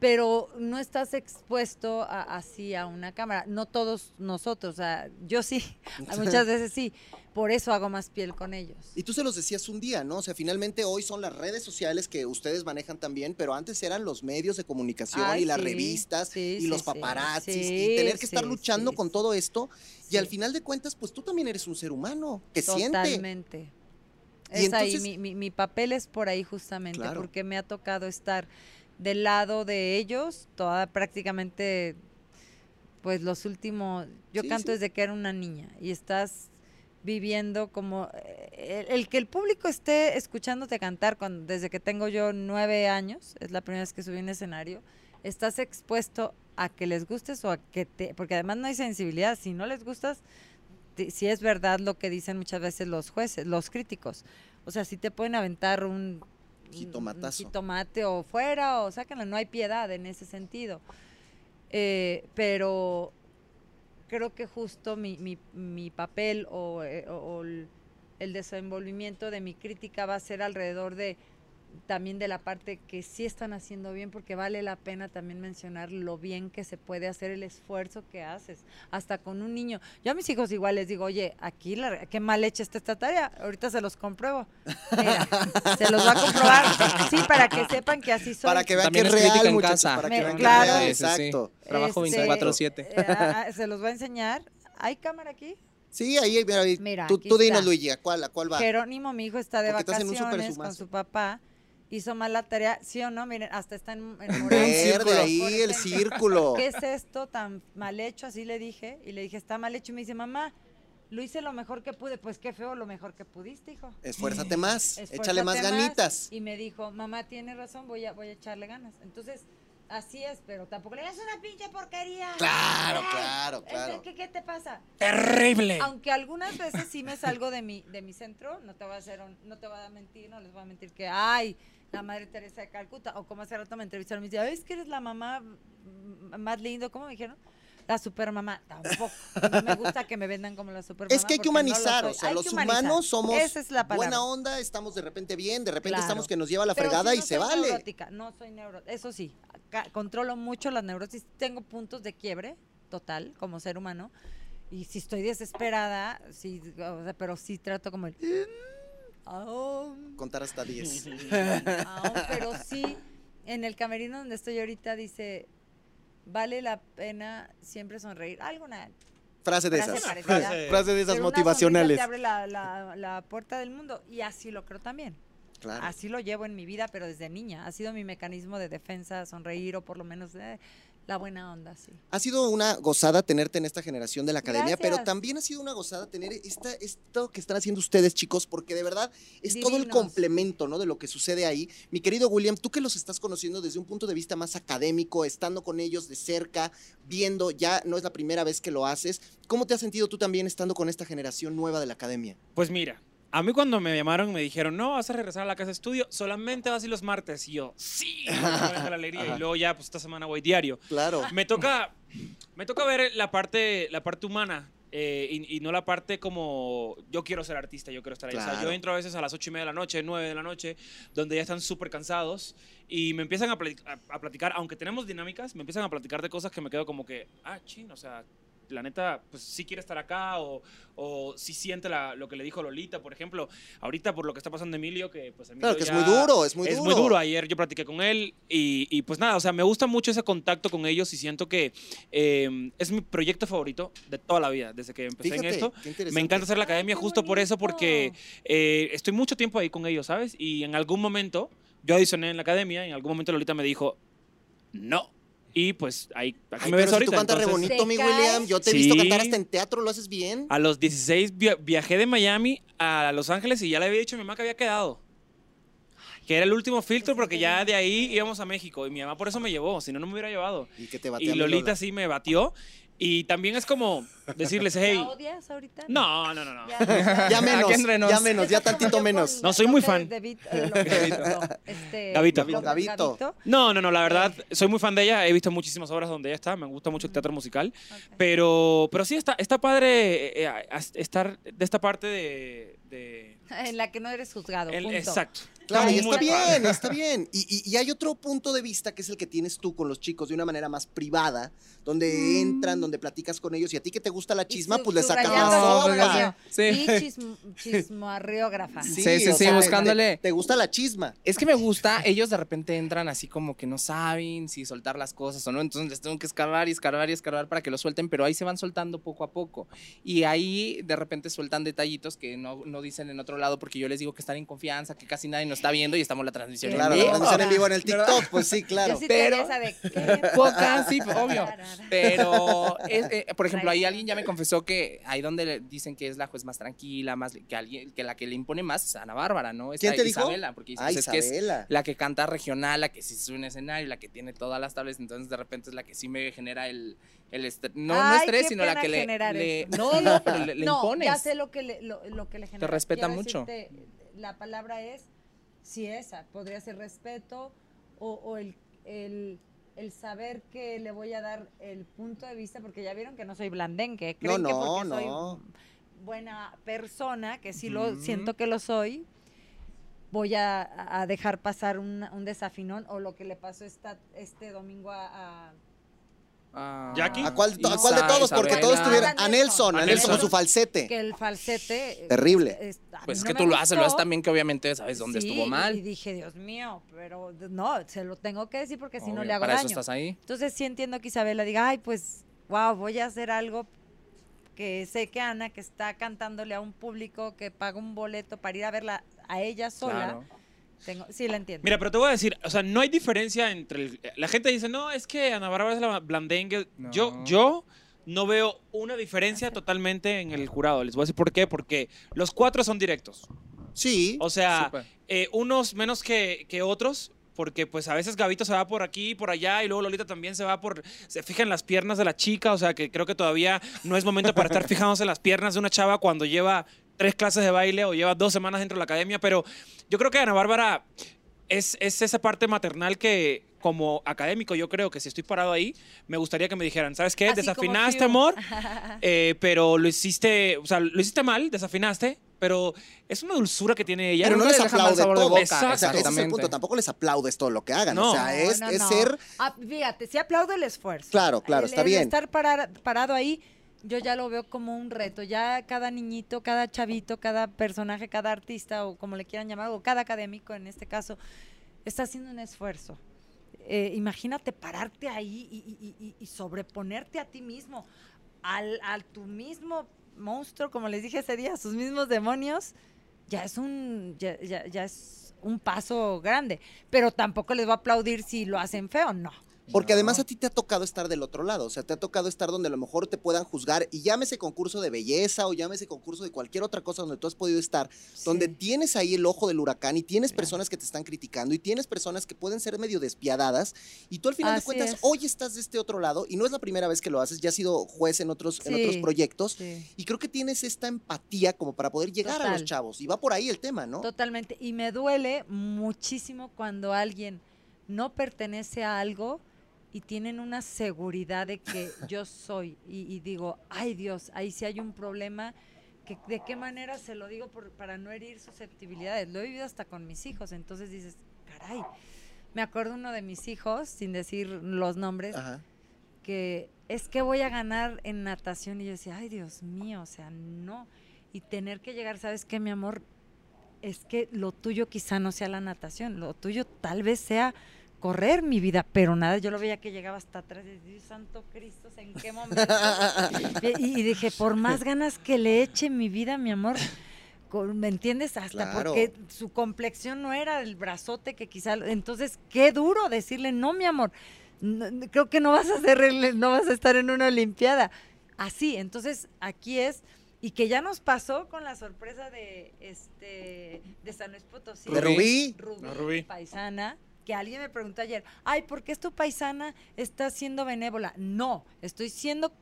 pero no estás expuesto a- así a una cámara. No todos nosotros, o sea, yo sí, muchas veces sí. Por eso hago más piel con ellos. Y tú se los decías un día, ¿no? O sea, finalmente hoy son las redes sociales que ustedes manejan también, pero antes eran los medios de comunicación Ay, y las sí, revistas sí, y sí, los paparazzis y tener que estar luchando con todo esto. Y al final de cuentas, pues tú también eres un ser humano que siente. Totalmente. Es ahí, entonces- mi, mi- mi papel es por ahí justamente, Claro. porque me ha tocado estar del lado de ellos, toda prácticamente, pues los últimos, yo Sí, canto sí. desde que era una niña y estás viviendo como eh, el, el que el público esté escuchándote cantar cuando, desde que tengo yo nueve años, es la primera vez que subí un escenario, estás expuesto a que les gustes o a que te, porque además no hay sensibilidad, si no les gustas, si es verdad lo que dicen muchas veces los jueces, los críticos, o sea, si te pueden aventar un- Jitomatazo. jitomate o fuera o sáquenlo, no hay piedad en ese sentido. Eh, pero creo que justo mi, mi, mi papel o, eh, o- o el, el desenvolvimiento de mi crítica va a ser alrededor de también de la parte que sí están haciendo bien, porque vale la pena también mencionar lo bien que se puede hacer, el esfuerzo que haces, hasta con un niño. Yo a mis hijos igual les digo, oye, aquí la, qué mal hecha está esta tarea, ahorita se los compruebo. Mira, se los va a comprobar, sí, para que sepan que así soy. Para que vean También que es real, en muchachos. casa. Para que Me- vean que claro. es real, exacto. Trabajo Este, 24/7. eh, ah, ah, se los va a enseñar. ¿Hay cámara aquí? Sí, ahí, mira, ahí. Mira, tú, aquí tú dinos. Luigi, ¿a cuál, a cuál va? Jerónimo, mi hijo, está de Porque vacaciones con su papá. Hizo mal la tarea, ¿sí o no? Miren, hasta está en, en morado. Verde Por ahí, el ejemplo. círculo. ¿Qué es esto tan mal hecho? Así le dije. Y le dije, está mal hecho. Y me dice, mamá, lo hice lo mejor que pude. Pues qué feo lo mejor que pudiste, hijo. Esfuérzate más, Esfuérzate échale más ganitas. Y me dijo, mamá, tiene razón, voy a, voy a echarle ganas. Entonces, así es, pero tampoco le digas una pinche porquería. Claro, Ay, claro, claro. ¿Qué, qué te pasa? Terrible. Aunque algunas veces sí me salgo de mi, de mi centro, no te voy a hacer, un- no te voy a mentir, no les voy a mentir que, ay, la madre Teresa de Calcuta, o como hace rato me entrevistaron, me decían, es que eres la mamá más lindo, ¿cómo me dijeron? La supermamá, tampoco. No me gusta que me vendan como la supermamá. Es que hay que no humanizar, o sea, Hay los humanos somos es la buena onda, estamos de repente bien, de repente Claro. estamos que nos lleva la Pero fregada y se vale. neurótica, no soy neurótica. Eso sí, controlo mucho las neurosis. Tengo puntos de quiebre total como ser humano. Y si estoy desesperada, sí, o sea, pero sí trato como el... Contar hasta 10. aum, pero sí, en el camerino donde estoy ahorita dice, vale la pena siempre sonreír. Alguna Frase de frase esas. Frase de esas Pero motivacionales. te abre la, la- la puerta del mundo y así lo creo también. Claro. Así lo llevo en mi vida, pero desde niña. Ha sido mi mecanismo de defensa, sonreír o por lo menos eh, la buena onda, sí. Ha sido una gozada tenerte en esta generación de la academia, pero también ha sido una gozada tener esta, esto que están haciendo ustedes, chicos, porque de verdad es todo el complemento ¿no? de lo que sucede ahí. Mi querido William, tú que los estás conociendo desde un punto de vista más académico, estando con ellos de cerca, viendo, ya no es la primera vez que lo haces. ¿Cómo te has sentido tú también estando con esta generación nueva de la academia? Pues mira, a mí cuando me llamaron me dijeron, no, vas a regresar a la casa de estudio, solamente vas a ir los martes. Y yo, sí, deja la alegría. Ajá. Y luego ya, pues esta semana voy diario. Claro. Me toca, me toca ver la parte, la parte humana. eh, y, y no la parte como yo quiero ser artista, yo quiero estar ahí. O sea, yo entro a veces a las ocho y media de la noche, 9 de la noche, donde ya están súper cansados y me empiezan a, plati- a- a platicar, aunque tenemos dinámicas, me empiezan a platicar de cosas que me quedo como que, ah, chin, o sea, la neta, pues sí quiere estar acá o, o sí siente la- lo que le dijo Lolita, por ejemplo. Ahorita por lo que está pasando Emilio, que pues Emilio Claro, que es muy duro, es muy es duro. muy duro. Ayer yo platiqué con él y, y, pues nada, o sea, me gusta mucho ese contacto con ellos y siento que eh, es mi proyecto favorito de toda la vida, desde que empecé Fíjate, en esto. Me encanta hacer la Ay, academia qué justo por eso, porque eh, estoy mucho tiempo ahí con ellos, ¿sabes? Y en algún momento, yo adicioné en la academia, y en algún momento Lolita me dijo, no. Y pues ahí, aquí Ay, me ves pero si ahorita. tú cantas re bonito, ¿Te mi? William. Yo te he visto cantar hasta en teatro, ¿lo haces bien? A los 16 via- viajé de Miami a Los Ángeles y ya le había dicho a mi mamá que había quedado. Que era el último filtro porque ya de ahí íbamos a México. Y mi mamá por eso me llevó, si no, no me hubiera llevado. Y que te Y Lolita Lola. sí me batió. Y también es como decirles, hey. ¿La odias ahorita? No, no, no, no. Ya menos, Aquí entre nos. ya menos, ya tantito menos. No, soy muy fan. este, Gavito. Gavito. Gavito. No, no, no, la verdad, soy muy fan de ella. He visto muchísimas obras donde ella está. Me gusta mucho el teatro musical. Pero, pero sí, está, está padre eh, eh, estar de esta parte de, de- En la que no eres juzgado. el- punto. exacto. Claro, y está bien, está bien. Y, y- y hay otro punto de vista que es el que tienes tú con los chicos de una manera más privada, donde entran, donde platicas con ellos y a ti que te gusta la chisma, su- pues le sacas la sí. Y chism-. Sí, sí, sí, te- buscándole. Te, te gusta la chisma. Es que me gusta, ellos de repente entran así como que no saben si soltar las cosas o no, entonces les tengo que escarbar y escarbar y escarbar para que lo suelten, pero ahí se van soltando poco a poco. Y ahí de repente sueltan detallitos que no, no dicen en otro lado porque yo les digo que están en confianza, que casi nadie nos está viendo y estamos en la transmisión. en Claro, la vivo. transmisión en vivo en el ¿Verdad? TikTok, pues sí, claro. Yo sí Pero- tenía esa de ¿qué? Pocas, sí, obvio. Pero, es, eh, por ejemplo, ahí alguien ya me confesó que ahí donde dicen que es la juez más tranquila, más que alguien que la que le impone más es Ana Bárbara, ¿no? ¿Quién Esta te dijo? Isabela, porque dice, Ay, pues, es que es Isabela. la que canta regional, la que sí sube un escenario, la que tiene todas las tablas, entonces de repente es la que sí me genera el, el estre- no, no estrés, sino la que le, no, no, pero le, le no, impones. ya sé lo que le, lo, lo que le genera. respeta Quiero mucho. decirte, la palabra es, sí esa, podría ser respeto o, o el, el, el saber que le voy a dar el punto de vista, porque ya vieron que no soy blandengue, No, creen que no, porque soy no. buena persona, que sí lo siento que lo soy, voy a, a dejar pasar un, un desafinón o lo que le pasó esta, este domingo a- a Ah, ¿Jackie? ¿A cuál, a Isa- cuál de todos? Porque todos tuvieron. A Nelson, a A Nelson con su falsete. que el falsete. eh, Terrible. es- Pues es no que tú lo haces, lo haces también que obviamente sabes dónde Sí, estuvo mal. Y dije, Dios mío, pero no, se lo tengo que decir porque si no le hago Para daño. eso estás ahí. Entonces sí entiendo que Isabela diga, ay, pues, wow, voy a hacer algo que sé que Ana, que está cantándole a un público que paga un boleto para ir a verla a ella sola, Claro. Tengo, sí la entiendo. Mira, pero te voy a decir, o sea, no hay diferencia entre el- la gente dice, "No, es que Ana Bárbara es la blandengue." No. Yo yo no veo una diferencia totalmente en el jurado. Les voy a decir por qué, porque los cuatro son directos. Sí. O sea, Súper. eh, unos menos que, que otros, porque pues a veces Gabito se va por aquí y por allá y luego Lolita también se va por, se fija en las piernas de la chica, o sea que creo que todavía no es momento para estar fijándose en las piernas de una chava cuando lleva tres clases de baile o lleva dos semanas dentro de la academia, pero yo creo que Ana Bárbara es, es esa parte maternal que como académico yo creo que si estoy parado ahí, me gustaría que me dijeran, ¿sabes qué? Así Desafinaste, amor, eh, pero lo hiciste, o sea, lo hiciste mal, desafinaste, pero es una dulzura que tiene ella. Pero no les aplaude sabor de todo. boca, O sea, ese es el exactamente. punto. Tampoco les aplaudes todo lo que hagan. No. O sea, es, No, no, es no. ser. Ah, fíjate, sí aplaudo el esfuerzo. Claro, claro, El- está el bien. Estar parar- parado ahí, yo ya lo veo como un reto. Ya cada niñito, cada chavito, cada personaje, cada artista, o como le quieran llamar, o cada académico en este caso, está haciendo un esfuerzo. Eh, imagínate pararte ahí y, sobreponerte a ti mismo, al, al tu mismo monstruo, como les dije ese día, a sus mismos demonios, ya es un, ya, ya- ya es un paso grande. Pero tampoco les va a aplaudir si lo hacen feo, no. Porque No. además a ti te ha tocado estar del otro lado, o sea, te ha tocado estar donde a lo mejor te puedan juzgar y llámese concurso de belleza o llámese concurso de cualquier otra cosa donde tú has podido estar, donde tienes ahí el ojo del huracán y tienes personas que te están criticando y tienes personas que pueden ser medio despiadadas y tú al final de Así cuentas es. hoy estás de este otro lado y no es la primera vez que lo haces, ya has sido juez en otros, en otros proyectos Sí. y creo que tienes esta empatía como para poder llegar a los chavos y va por ahí el tema, ¿no? Totalmente. Y me duele muchísimo cuando alguien no pertenece a algo y tienen una seguridad de que yo soy. Y, y digo, ay Dios, ahí sí hay un problema. Que, ¿De qué manera se lo digo por- para no herir susceptibilidades? Lo he vivido hasta con mis hijos. Entonces dices, caray. Me acuerdo uno de mis hijos, sin decir los nombres, Ajá. que es que voy a ganar en natación y yo decía, ay Dios mío, o sea, no. Y tener que llegar, ¿sabes qué, mi amor? Es que lo tuyo quizá no sea la natación, lo tuyo tal vez sea correr mi vida, pero nada, yo lo veía que llegaba hasta atrás y Dios santo Cristo, ¿en qué momento? y, y dije, por más ganas que le eche mi vida, mi amor, ¿me entiendes? Hasta Claro. porque su complexión no era el brazote que quizá, entonces, qué duro decirle, no, mi amor, no- creo que no vas a hacer, no vas a estar en una olimpiada. Así, entonces aquí es y que ya nos pasó con la sorpresa de este de San Luis Potosí. De Rubí. Rubí, No, Rubí. paisana, que alguien me preguntó ayer, ay, ¿por qué es tu paisana está siendo benévola? No, estoy siendo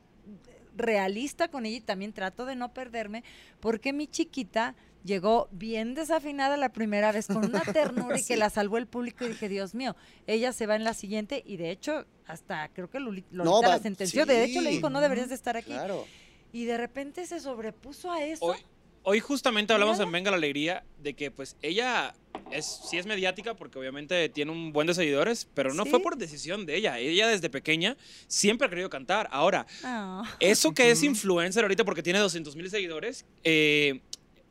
realista con ella y también trato de no perderme, porque mi chiquita llegó bien desafinada la primera vez con una ternura y que la salvó el público y dije, Dios mío, ella se va en la siguiente y de hecho hasta creo que Luli- Lolita No, la sentenció, de hecho le dijo, no deberías de estar aquí. Claro. Y de repente se sobrepuso a eso. Hoy- hoy justamente hablamos en Venga la Alegría de que pues ella es, sí es mediática porque obviamente tiene un buen de seguidores, pero no Sí. fue por decisión de ella. Ella desde pequeña siempre ha querido cantar. Ahora, Ah. eso que es influencer ahorita porque tiene 200 mil seguidores, eh,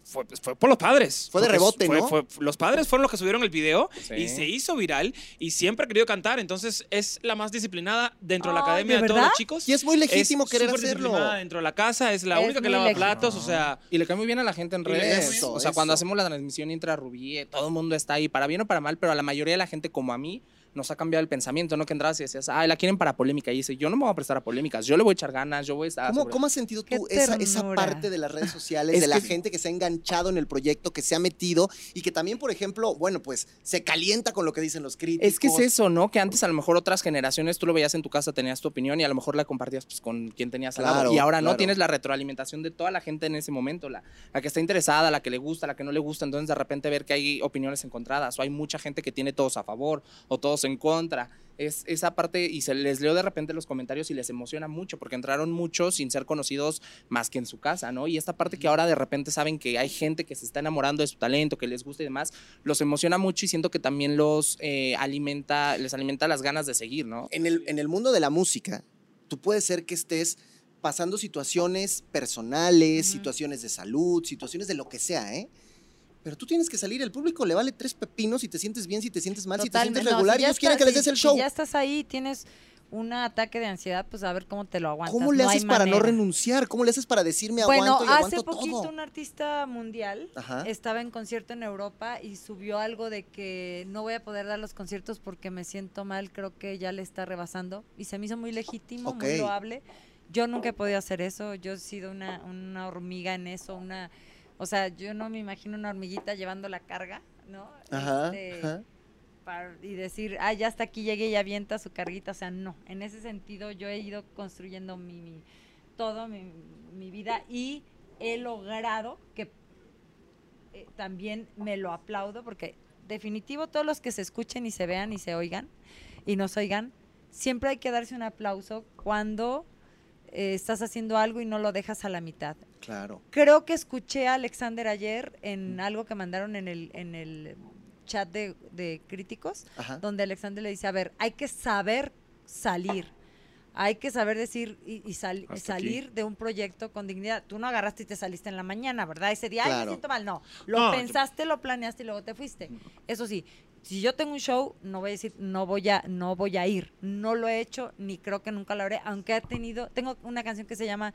fue, pues, fue por los padres. Fue de rebote, fue- ¿no? fue- los padres fueron los que subieron el video Sí. y se hizo viral y siempre ha querido cantar. Entonces es la más disciplinada dentro de la academia ¿de de, todos los chicos. Y es muy legítimo Es querer hacerlo. disciplinada dentro de la casa, es la Es única que lava legítimo. platos, o sea... Y le cae muy bien a la gente en redes. bien. o sea, Eso, cuando eso. hacemos la transmisión intra Rubí, todo el mundo está ahí, para bien o para mal, pero a la mayoría de la gente, como a mí, nos ha cambiado el pensamiento, ¿no? Que entras y decías, ay, la quieren para polémica. Y dice, yo no me voy a prestar a polémicas, yo le voy a echar ganas, yo voy a estar. ¿Cómo, sobre- cómo has sentido tú esa, esa parte de las redes sociales, Es de la que- gente que se ha enganchado en el proyecto, que se ha metido y que también, por ejemplo, bueno, pues se calienta con lo que dicen los críticos? Es que es eso, ¿no? Que antes a lo mejor otras generaciones tú lo veías en tu casa, tenías tu opinión y a lo mejor la compartías pues, con quien tenías al lado. Claro, Y ahora no claro. tienes la retroalimentación de toda la gente en ese momento, la, la que está interesada, la que le gusta, la que no le gusta. Entonces de repente ver que hay opiniones encontradas o hay mucha gente que tiene todos a favor o todos en contra. Es esa parte y se les leo de repente los comentarios y les emociona mucho porque entraron muchos sin ser conocidos más que en su casa, ¿no? Y esta parte que ahora de repente saben que hay gente que se está enamorando de su talento, que les gusta y demás, los emociona mucho y siento que también los eh, alimenta, les alimenta las ganas de seguir, ¿no? En el, en el mundo de la música, tú puedes ser que estés pasando situaciones personales, situaciones de salud, situaciones de lo que sea, ¿eh? Pero tú tienes que salir, el público le vale tres pepinos si te sientes bien, si te sientes mal, si te sientes No, regular, si y ya ellos quieren que les des si- el si show. ya estás ahí, tienes un ataque de ansiedad, pues a ver cómo te lo aguantas. ¿Cómo le No haces para no renunciar? ¿Cómo le haces para decir me Bueno, aguanto y hace poquito todo? un artista mundial Ajá. estaba en concierto en Europa y subió algo de que no voy a poder dar los conciertos porque me siento mal, creo que ya le está rebasando y se me hizo muy legítimo, muy loable. Yo nunca he podido hacer eso, yo he sido una, una hormiga en eso, una, o sea, yo no me imagino una hormiguita llevando la carga, ¿no? Ajá, Este, ajá. para- y decir, ah, ya hasta aquí llegué y avienta su carguita. O sea, no. En ese sentido, yo he ido construyendo mi, mi- todo, mi, mi vida y he logrado que eh, también me lo aplaudo porque definitivo todos los que se escuchen y se vean y se oigan y nos oigan, siempre hay que darse un aplauso cuando eh, estás haciendo algo y no lo dejas a la mitad. Claro. Creo que escuché a Alexander ayer en algo que mandaron en el, en el chat de, de críticos, Ajá. donde Alexander le dice, a ver, hay que saber salir. Hay que saber decir y, y sal- y Hasta aquí. salir de un proyecto con dignidad. Tú no agarraste y te saliste en la mañana, ¿verdad? Ese día, ay, me siento mal. No, lo No, yo- pensaste, lo planeaste y luego te fuiste. Eso sí, si yo tengo un show, no voy a decir, no voy a, no voy a ir. No lo he hecho, ni creo que nunca lo haré, aunque he tenido, tengo una canción que se llama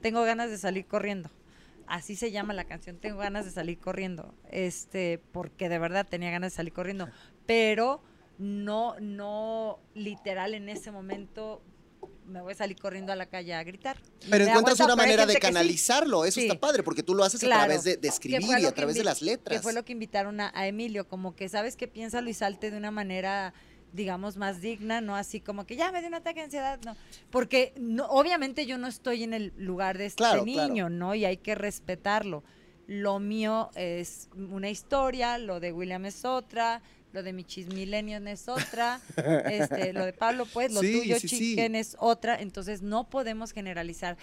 Tengo ganas de salir corriendo. Así se llama la canción, Tengo ganas de salir corriendo. Este, porque de verdad tenía ganas de salir corriendo. Pero no, no literal en ese momento me voy a salir corriendo a la calle a gritar. Pero Me encuentras una manera de sí. canalizarlo, eso Sí. está padre, porque tú lo haces a través de, escribir y a través de las letras. Que fue lo que invitaron a, a Emilio, como que sabes que piénsalo y salte de una manera digamos más digna, no así como que ya me dio un ataque de ansiedad, no, porque no, obviamente yo no estoy en el lugar de este Claro, claro. niño, ¿no? Y hay que respetarlo. Lo mío es una historia, lo de William es otra, lo de Michis Millennium es otra, este, lo de Pablo, pues, lo Sí, tuyo, sí, es otra, entonces no podemos generalizar.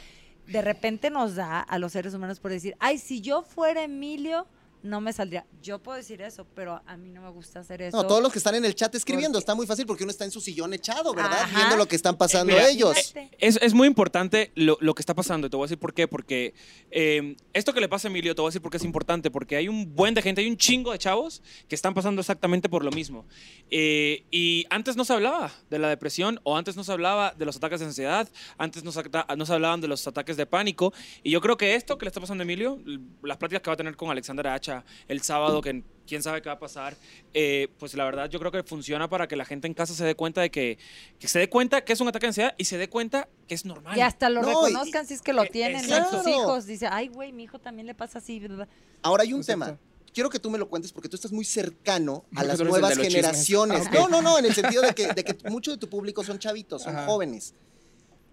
De repente nos da a los seres humanos por decir, ay, si yo fuera Emilio, no me saldría. Yo puedo decir eso, pero a mí no me gusta hacer eso. No, todos los que están en el chat escribiendo, Porque- está muy fácil porque uno está en su sillón echado, ¿verdad? Ajá. Viendo lo que están pasando mira, ellos. Imagínate. Es, es muy importante lo, lo que está pasando. y Te voy a decir por qué. Porque eh, esto que le pasa a Emilio, te voy a decir por qué es importante. Porque hay un buen de gente, hay un chingo de chavos que están pasando exactamente por lo mismo. Eh, y antes no se hablaba de la depresión o antes no se hablaba de los ataques de ansiedad, antes no se, no se hablaban de los ataques de pánico. Y yo creo que esto que le está pasando a Emilio, las pláticas que va a tener con Alexander Hacha el sábado, que quién sabe qué va a pasar, eh, pues la verdad yo creo que funciona para que la gente en casa se dé cuenta de que, que se dé cuenta que es un ataque de ansiedad y se dé cuenta que es normal. Y hasta lo No, reconozcan si es que lo eh, tienen, ¿no? exacto. sus hijos. Dice, ay, güey, mi hijo también le pasa así. ¿verdad? Ahora hay un Exacto. tema. Quiero que tú me lo cuentes porque tú estás muy cercano a Porque las nuevas generaciones. Ah. No, no, no, en el sentido de que, de que mucho de tu público son chavitos, son Ajá. jóvenes.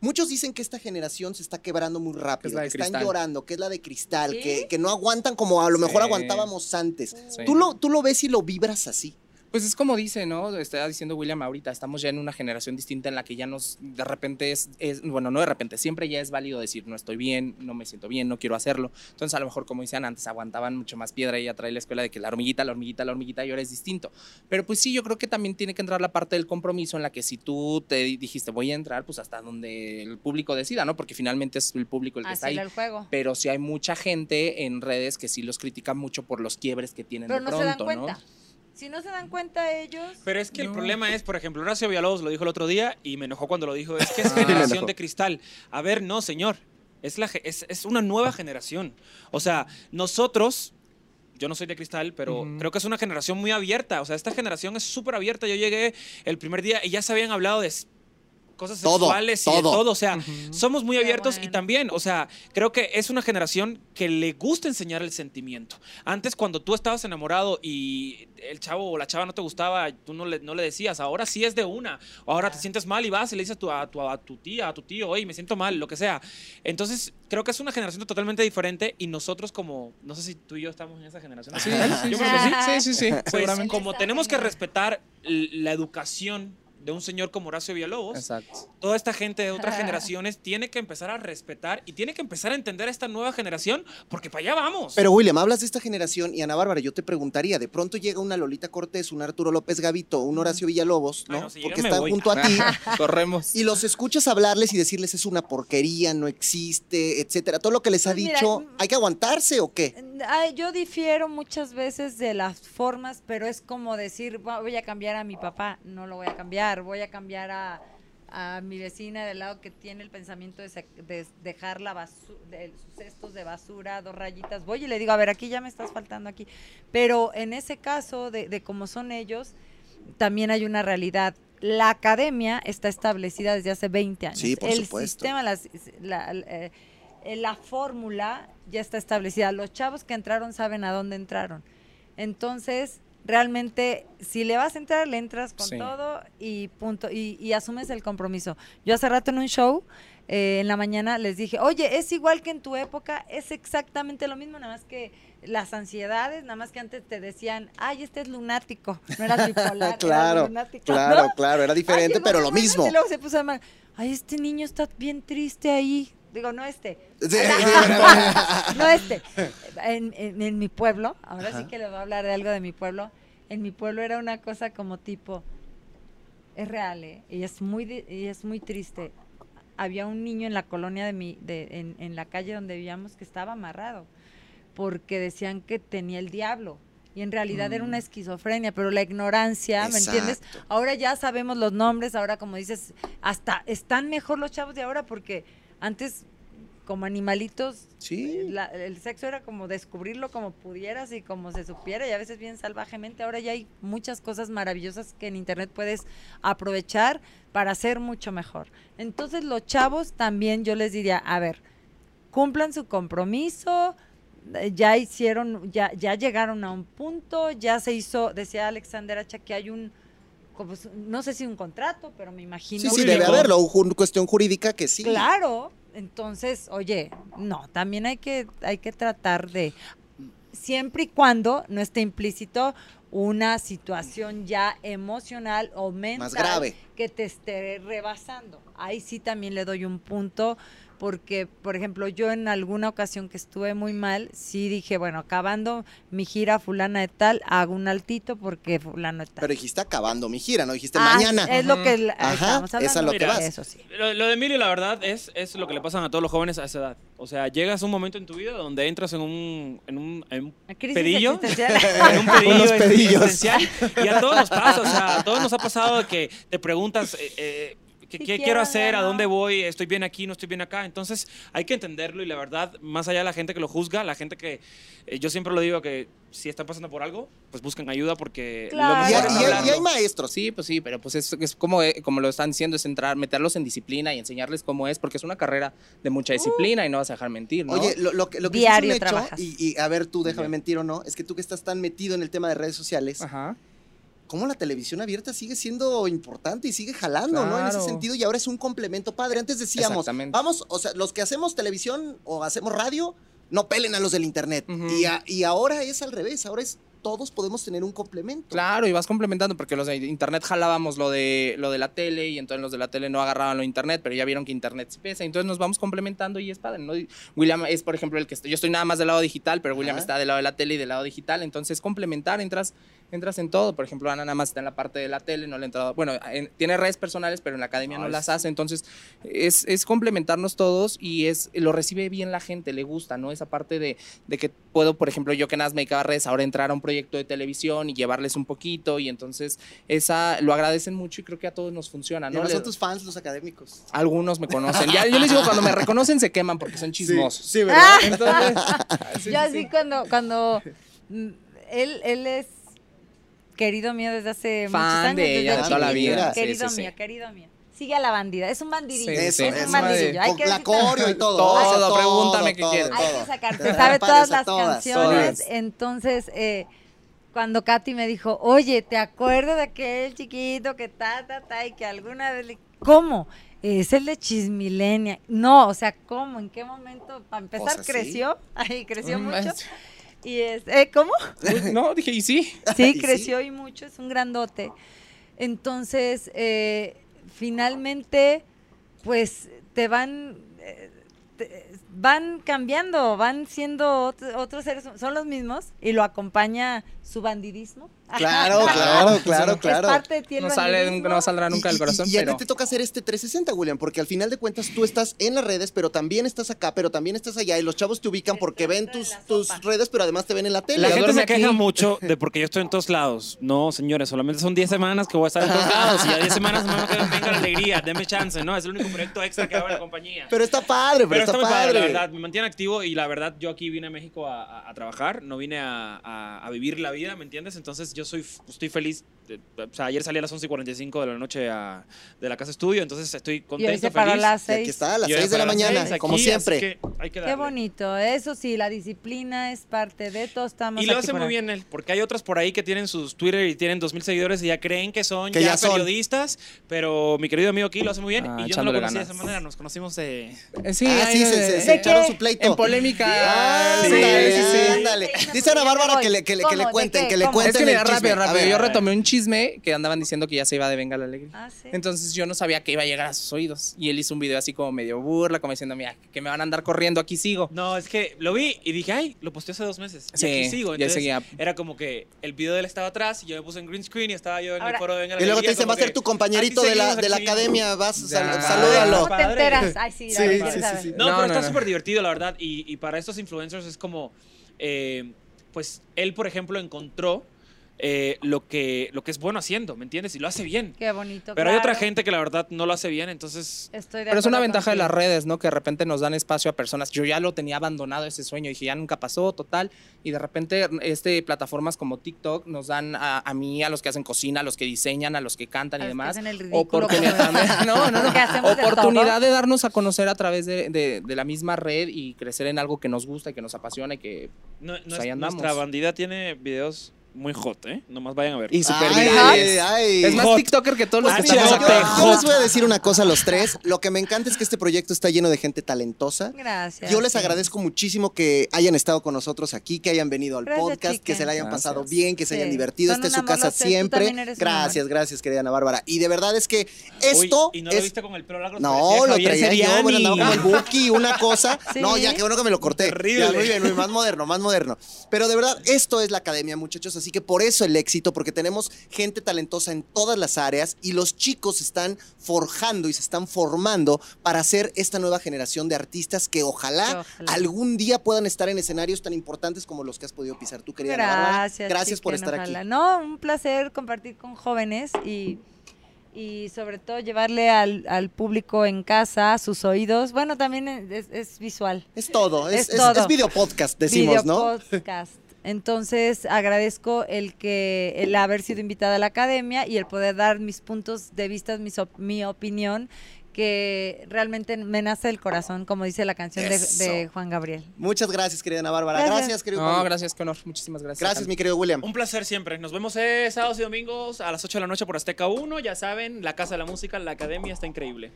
Muchos dicen que esta generación se está quebrando muy rápido, la que están llorando, que es la de cristal, ¿Sí? que, que no aguantan como a lo mejor Sí. aguantábamos antes. Sí. ¿Tú, lo, ¿Tú lo ves y lo vibras así? Pues es como dice, ¿no? Estaba diciendo William ahorita, estamos ya en una generación distinta en la que ya nos, de repente es, es- bueno, no de repente, siempre ya es válido decir, no estoy bien, no me siento bien, no quiero hacerlo. Entonces, a lo mejor, como decían antes, aguantaban mucho más piedra y atrae la escuela de que la hormiguita, la hormiguita, la hormiguita, y ahora es distinto. Pero pues sí, yo creo que también tiene que entrar la parte del compromiso en la que si tú te di- dijiste, voy a entrar, pues hasta donde el público decida, ¿no? Porque finalmente es el público el que está Así ahí. era el juego. Pero sí hay mucha gente en redes que sí los critica mucho por los quiebres que tienen Pero de no pronto, se dan ¿no? Si no se dan cuenta ellos, Pero es que el problema es, por ejemplo, Horacio Villalobos lo dijo el otro día y me enojó cuando lo dijo, es que es Ah. generación de cristal. A ver, no, señor, es, la, es, es una nueva generación. O sea, nosotros, yo no soy de cristal, pero creo que es una generación muy abierta. O sea, esta generación es súper abierta. Yo llegué el primer día y ya se habían hablado de cosas Todo, sexuales y de todo. todo. O sea, Ujú. somos muy Qué abiertos y bueno. también, o sea, creo que es una generación que le gusta enseñar el sentimiento. Antes, cuando tú estabas enamorado y el chavo o la chava no te gustaba, tú no le, no le decías, ahora sí es de una. O ahora te sientes mal y vas y le dices a tu, a tu, a tu tía, a tu tío, oye, me siento mal, lo que sea. Entonces, creo que es una generación totalmente diferente y nosotros como, no sé si tú y yo estamos en esa generación. Sí, Yo sí, creo que sí. sí, sí, sí, Pues seguramente. como tenemos que respetar la educación de un señor como Horacio Villalobos, Exacto. toda esta gente de otras generaciones tiene que empezar a respetar y tiene que empezar a entender a esta nueva generación porque para allá vamos. Pero William, hablas de esta generación y Ana Bárbara, yo te preguntaría, de pronto llega una Lolita Cortés, un Arturo López Gavito, un Horacio Villalobos, ¿no? Bueno, si Porque están voy. junto a ti Corremos. y los escuchas hablarles y decirles es una porquería, no existe, etcétera. Todo lo que les ha Pues mira, dicho, mm, ¿hay que aguantarse o qué? Ay, yo difiero muchas veces de las formas, pero es como decir, "Va- voy a cambiar a mi papá, no lo voy a cambiar, voy a cambiar a, a mi vecina del lado que tiene el pensamiento de, de dejar la de sus cestos de basura, dos rayitas, voy y le digo, a ver, aquí ya me estás faltando aquí. Pero en ese caso de, de cómo son ellos, también hay una realidad. La academia está establecida desde hace 20 años. Sí, por el supuesto. sistema, las- la, eh, la fórmula ya está establecida. Los chavos que entraron saben a dónde entraron. Entonces, realmente, si le vas a entrar, le entras con Sí. todo y punto. Y, y asumes el compromiso. Yo hace rato en un show, eh, en la mañana, les dije, oye, es igual que en tu época, es exactamente lo mismo, nada más que las ansiedades, nada más que antes te decían, ay, este es lunático, no eras bipolar, Claro, eras lunático", Claro, ¿no? claro, era diferente, Ay, pero lo mismo. Y luego se puso mal. Ay, este niño está bien triste ahí. Digo, no este. Sí. no este. En, en- en mi pueblo, ahora sí que les voy a hablar de algo de mi pueblo. En mi pueblo era una cosa como tipo, es real, ¿eh? Y es muy, y es muy triste. Había un niño en la colonia de mi, de, en, en la calle donde vivíamos que estaba amarrado porque decían que tenía el diablo. Y en realidad era una esquizofrenia, pero la ignorancia, ¿me entiendes? Ahora ya sabemos los nombres, ahora como dices, hasta están mejor los chavos de ahora porque antes como animalitos Sí. la- el sexo era como descubrirlo como pudieras y como se supiera y a veces bien salvajemente. Ahora ya hay muchas cosas maravillosas que en internet puedes aprovechar para hacer mucho mejor. Entonces los chavos también yo les diría, a ver, cumplan su compromiso, eh, ya hicieron, ya, ya llegaron a un punto, ya se hizo, decía Alexander Hacha que hay un, no sé si un contrato, pero me imagino. Sí, sí, debe haberlo, una cuestión jurídica que sí. Claro, entonces, oye, no, también hay que, hay que tratar de, siempre y cuando no esté implícito una situación ya emocional o mental Más grave. que te esté rebasando. Ahí sí también le doy un punto porque, por ejemplo, yo en alguna ocasión que estuve muy mal, sí dije, bueno, acabando mi gira fulana de tal, hago un altito porque fulano de tal. Pero dijiste acabando mi gira, no dijiste Ah, mañana. Es lo que Ajá, estábamos es a lo que vas. Eso sí. Lo, lo de Emilio, la verdad, es, es lo que le pasan a todos los jóvenes a esa edad. O sea, llegas a un momento en tu vida donde entras en un, en un, en un pedillo. en un pedillo, Unos pedillos. existencial. Y a todos nos pasa, o sea, a todos nos ha pasado que te preguntas, eh, eh, ¿qué, Si qué quiero, quiero hacer? ¿A dónde voy? ¿Estoy bien aquí? ¿No estoy bien acá? Entonces hay que entenderlo y la verdad, más allá de la gente que lo juzga, la gente que, eh, yo siempre lo digo que si están pasando por algo, pues busquen ayuda porque Claro. lo Y, mejor hay- es y hay- y hablarlo. hay maestros. Sí, pues sí, pero pues es, es como, eh, como lo están diciendo, es entrar, meterlos en disciplina y enseñarles cómo es, porque es una carrera de mucha disciplina y no vas a dejar mentir, ¿no? Oye, lo, lo que, lo que Diario es un hecho, trabajas. y, y a ver tú, déjame Bien. mentir o no, es que tú que estás tan metido en el tema de redes sociales, Ajá. Cómo la televisión abierta sigue siendo importante y sigue jalando, ¿no? En ese sentido, y ahora es un complemento padre. Antes decíamos, vamos, o sea, los que hacemos televisión o hacemos radio, no pelen a los del internet. Y, a- y ahora es al revés, ahora es todos podemos tener un complemento. Claro, y vas complementando, porque los de internet jalábamos lo de, lo de la tele y entonces los de la tele no agarraban lo de internet, pero ya vieron que internet sí pesa. Entonces nos vamos complementando y es padre, ¿no? William es, por ejemplo, el que está- yo estoy nada más del lado digital, pero William Ajá. está del lado de la tele y del lado digital. Entonces complementar, entras, entras en todo. Por ejemplo, Ana nada más está en la parte de la tele, no le ha entrado. Bueno, en- tiene redes personales, pero en la academia no las sí. hace. Entonces es, es complementarnos todos y es lo recibe bien la gente, le gusta, ¿no? Esa parte de, de que puedo, por ejemplo, yo que nada más me dedicaba a redes, ahora entrar a un proyecto de televisión y llevarles un poquito y entonces esa lo agradecen mucho y creo que a todos nos funciona, Y ¿no? ahora Le- son tus fans los académicos. Algunos me conocen. Ya, yo les digo, cuando me reconocen se queman porque son chismosos. Sí, ¿verdad? Entonces, sí, Yo sí, así sí. cuando, cuando mm, él, él es querido mío desde hace Fan muchos años. de desde ella de toda la vida. Sí, Querido sí, sí. mío, querido mío. Sigue a la bandida, es un bandidillo. Sí, Eso, sí, es un bandidillo. Hay que la coreo y todo. Todo, Eso, pregúntame qué todo, quieres. todo. Hay que sacar, Te se la sabe todas las todas, canciones. todas. Entonces, eh, cuando Katy me dijo, oye, ¿te acuerdas de aquel chiquito que ta, ta, ta, y que alguna vez le... ¿Cómo? Es el de Chismilenia. No, o sea, ¿cómo? ¿En qué momento? Para empezar, Pues así. creció. Ay, creció Mm, mucho. Y es, ¿eh, ¿cómo? No, dije, y sí. Sí, Y sí. creció y mucho, es un grandote. Entonces, eh, finalmente, pues te van, eh, te- van cambiando, van siendo ot- otros seres, son los mismos y lo acompaña su bandidismo. Claro, claro, claro, Es claro. parte de ti el No, sale, no saldrá nunca Y- del y- corazón, Y, a pero... ti te toca hacer este 360, William, porque al final de cuentas tú estás en las redes, pero también estás acá, pero también estás allá, y los chavos te ubican porque ven tus, redes, pero además te ven en la tele. La gente se queja mucho de porque yo estoy en todos lados. No, señores, solamente son 10 semanas que voy a estar en todos lados. Y a 10 semanas no venga la alegría, denme chance, ¿no? Es el único proyecto extra que hago en la compañía. Pero está padre, pero, Pero está, padre. padre, la verdad, me mantiene activo y la verdad yo aquí vine a México a, a- a trabajar, no vine a, a- a vivir la vida, ¿me entiendes? Entonces yo soy, f- estoy feliz, o sea, ayer salí a las 11 y 45 de la noche a- de la casa estudio, entonces estoy Y contento, se paró a feliz. las Y aquí está, a las Y hoy 6 de la mañana, como siempre. que hay que Qué bonito, eso sí, la disciplina es parte de todos estamos Y lo aquí hace muy ahí. bien él, porque hay otras por ahí que tienen sus Twitter y tienen 2.000 seguidores y ya creen que son Que ya, ya son. periodistas, pero mi querido amigo aquí lo hace muy bien Ah, y yo no lo conocí de esa manera, nos conocimos de... Eh, Sí, ah, sí, de- se, se- se ¿De echaron su pleito. en polémica. Ah, sí, sí, Dice Ana Bárbara que le, que le, que ¿Cómo? le ¿De cuenten, que le cuenten Es que mira, el chisme. rápido, rápido. Yo retomé un chisme que andaban diciendo que ya se iba de Venga la Alegría. Ah, sí. Entonces yo no sabía que iba a llegar a sus oídos. Y él hizo un video así como medio burla, como diciendo, mira, que me van a andar corriendo, aquí sigo. No, es que lo vi y dije, ay, lo posteé hace dos meses. Y Sí, aquí sigo. ya Entonces, seguía. era como que el video de él estaba atrás y yo me puse en green screen y estaba yo en Ahora- el foro de Venga la Y luego te Alegría, dicen, va a ser tu compañerito aquí de la, de la academia, vas, sal- salúdalo. ¿Cómo te enteras? Ay, sí, Sí, la verdad, sí, sí, ¿sabes? sí. No, No, pero no, está no. súper divertido, la verdad. Y, y para estos influencers es como, eh, pues él, por ejemplo, encontró eh, lo, que, lo que es bueno haciendo, ¿me entiendes? Y lo hace bien. Qué bonito. Pero hay otra gente que la verdad no lo hace bien, entonces... Estoy de Pero es una ventaja de las redes, ¿no? Que de repente nos dan espacio a personas. Yo ya lo tenía abandonado ese sueño, dije, ya nunca pasó, total. Y de repente, este, plataformas como TikTok nos dan a, a mí, a los que hacen cocina, a los que diseñan, a los que cantan A y que demás. el Oportunidad. No, no, no. De Oportunidad de darnos a conocer a través de, de- de la misma red y crecer en algo que nos gusta y que nos apasiona y que. No, Pues ahí andamos. nuestra bandida tiene videos muy hot, ¿eh? Nomás vayan a ver. Y súper Ay, virales. ay. Es más Hot. TikToker que todos los que estamos acá. yo les voy a decir una cosa a los tres. Lo que me encanta es que este proyecto está lleno de gente talentosa. Gracias. Yo les agradezco muchísimo que hayan estado con nosotros aquí, que hayan venido al Gracias, podcast, que se la hayan Gracias. pasado bien, que se hayan divertido. Esta es su casa siempre. Gracias, gracias, querida Ana Bárbara. Y de verdad es que Uy, esto y no lo viste con el pelo largo. No, lo traía yo, bueno, andaba como el Buki, una cosa. Sí. No, ya, qué bueno que me lo corté. Terrible. Ya, muy bien, muy más moderno, más moderno. Pero de verdad, esto es la academia, muchachos, así que por eso el éxito, porque tenemos gente talentosa en todas las áreas y los chicos se están forjando y se están formando para ser esta nueva generación de artistas que ojalá, algún día puedan estar en escenarios tan importantes como los que has podido pisar tú, querida Ana Bárbara. Gracias. Gracias por estar ojalá. aquí. No, un placer compartir con jóvenes y, y sobre todo llevarle al, al público en casa sus oídos. Bueno, también es, es visual. Es todo, es, Es es, todo. es video podcast, decimos, Video ¿no? podcast. Entonces agradezco el que el haber sido invitada a la academia y el poder dar mis puntos de vista, mis op- mi opinión que realmente me nace del corazón, como dice la canción de, Juan Gabriel. Muchas gracias, querida Ana Bárbara. Gracias, Gracias. querido No, gracias, qué honor. Muchísimas gracias. Gracias, mi querido William. Un placer siempre. Nos vemos eh, sábados y domingos a las 8 de la noche por Azteca 1. Ya saben, la Casa de la Música, la Academia está increíble.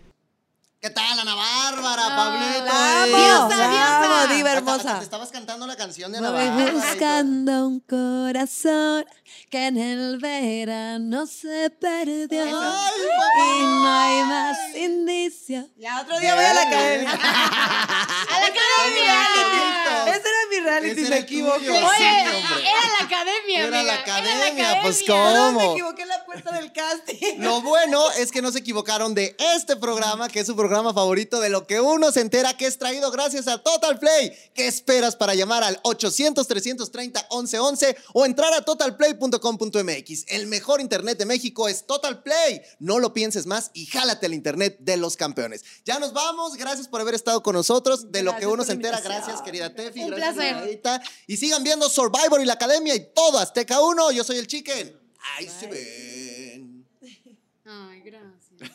¿Qué tal, Ana Bárbara, Pablito? Diosa. amo, diva hasta hermosa. Te estabas cantando la canción de Ana Voy Bárbara. buscando un corazón que en el verano se perdió. Ay, Y no hay más indicio. Ya otro día voy a la academia. ¡A la academia! Ese era mi reality, Ese me era equivoqué. tuyo. Oye, Sí, hombre. era la academia, Era la academia, pues, academia. ¿cómo? Perdón, me equivoqué en la puerta del casting. Lo bueno es que no se equivocaron de este programa, que es su programa favorito de lo que uno se entera, que es traído gracias a Total Play. ¿Qué esperas para llamar al 800-330-1111 o entrar a totalplay.com.mx? El mejor internet de México es Total Play. No lo pienses más y jálate al internet de los campeones. Ya nos vamos. Gracias por haber estado con nosotros. De lo que uno se la entera. Gracias, querida Tefi. Un gracias, placer. Y sigan viendo Survivor y la Academia y todo Azteca 1. Yo soy el Chicken. Ahí se ven. Ay, gracias.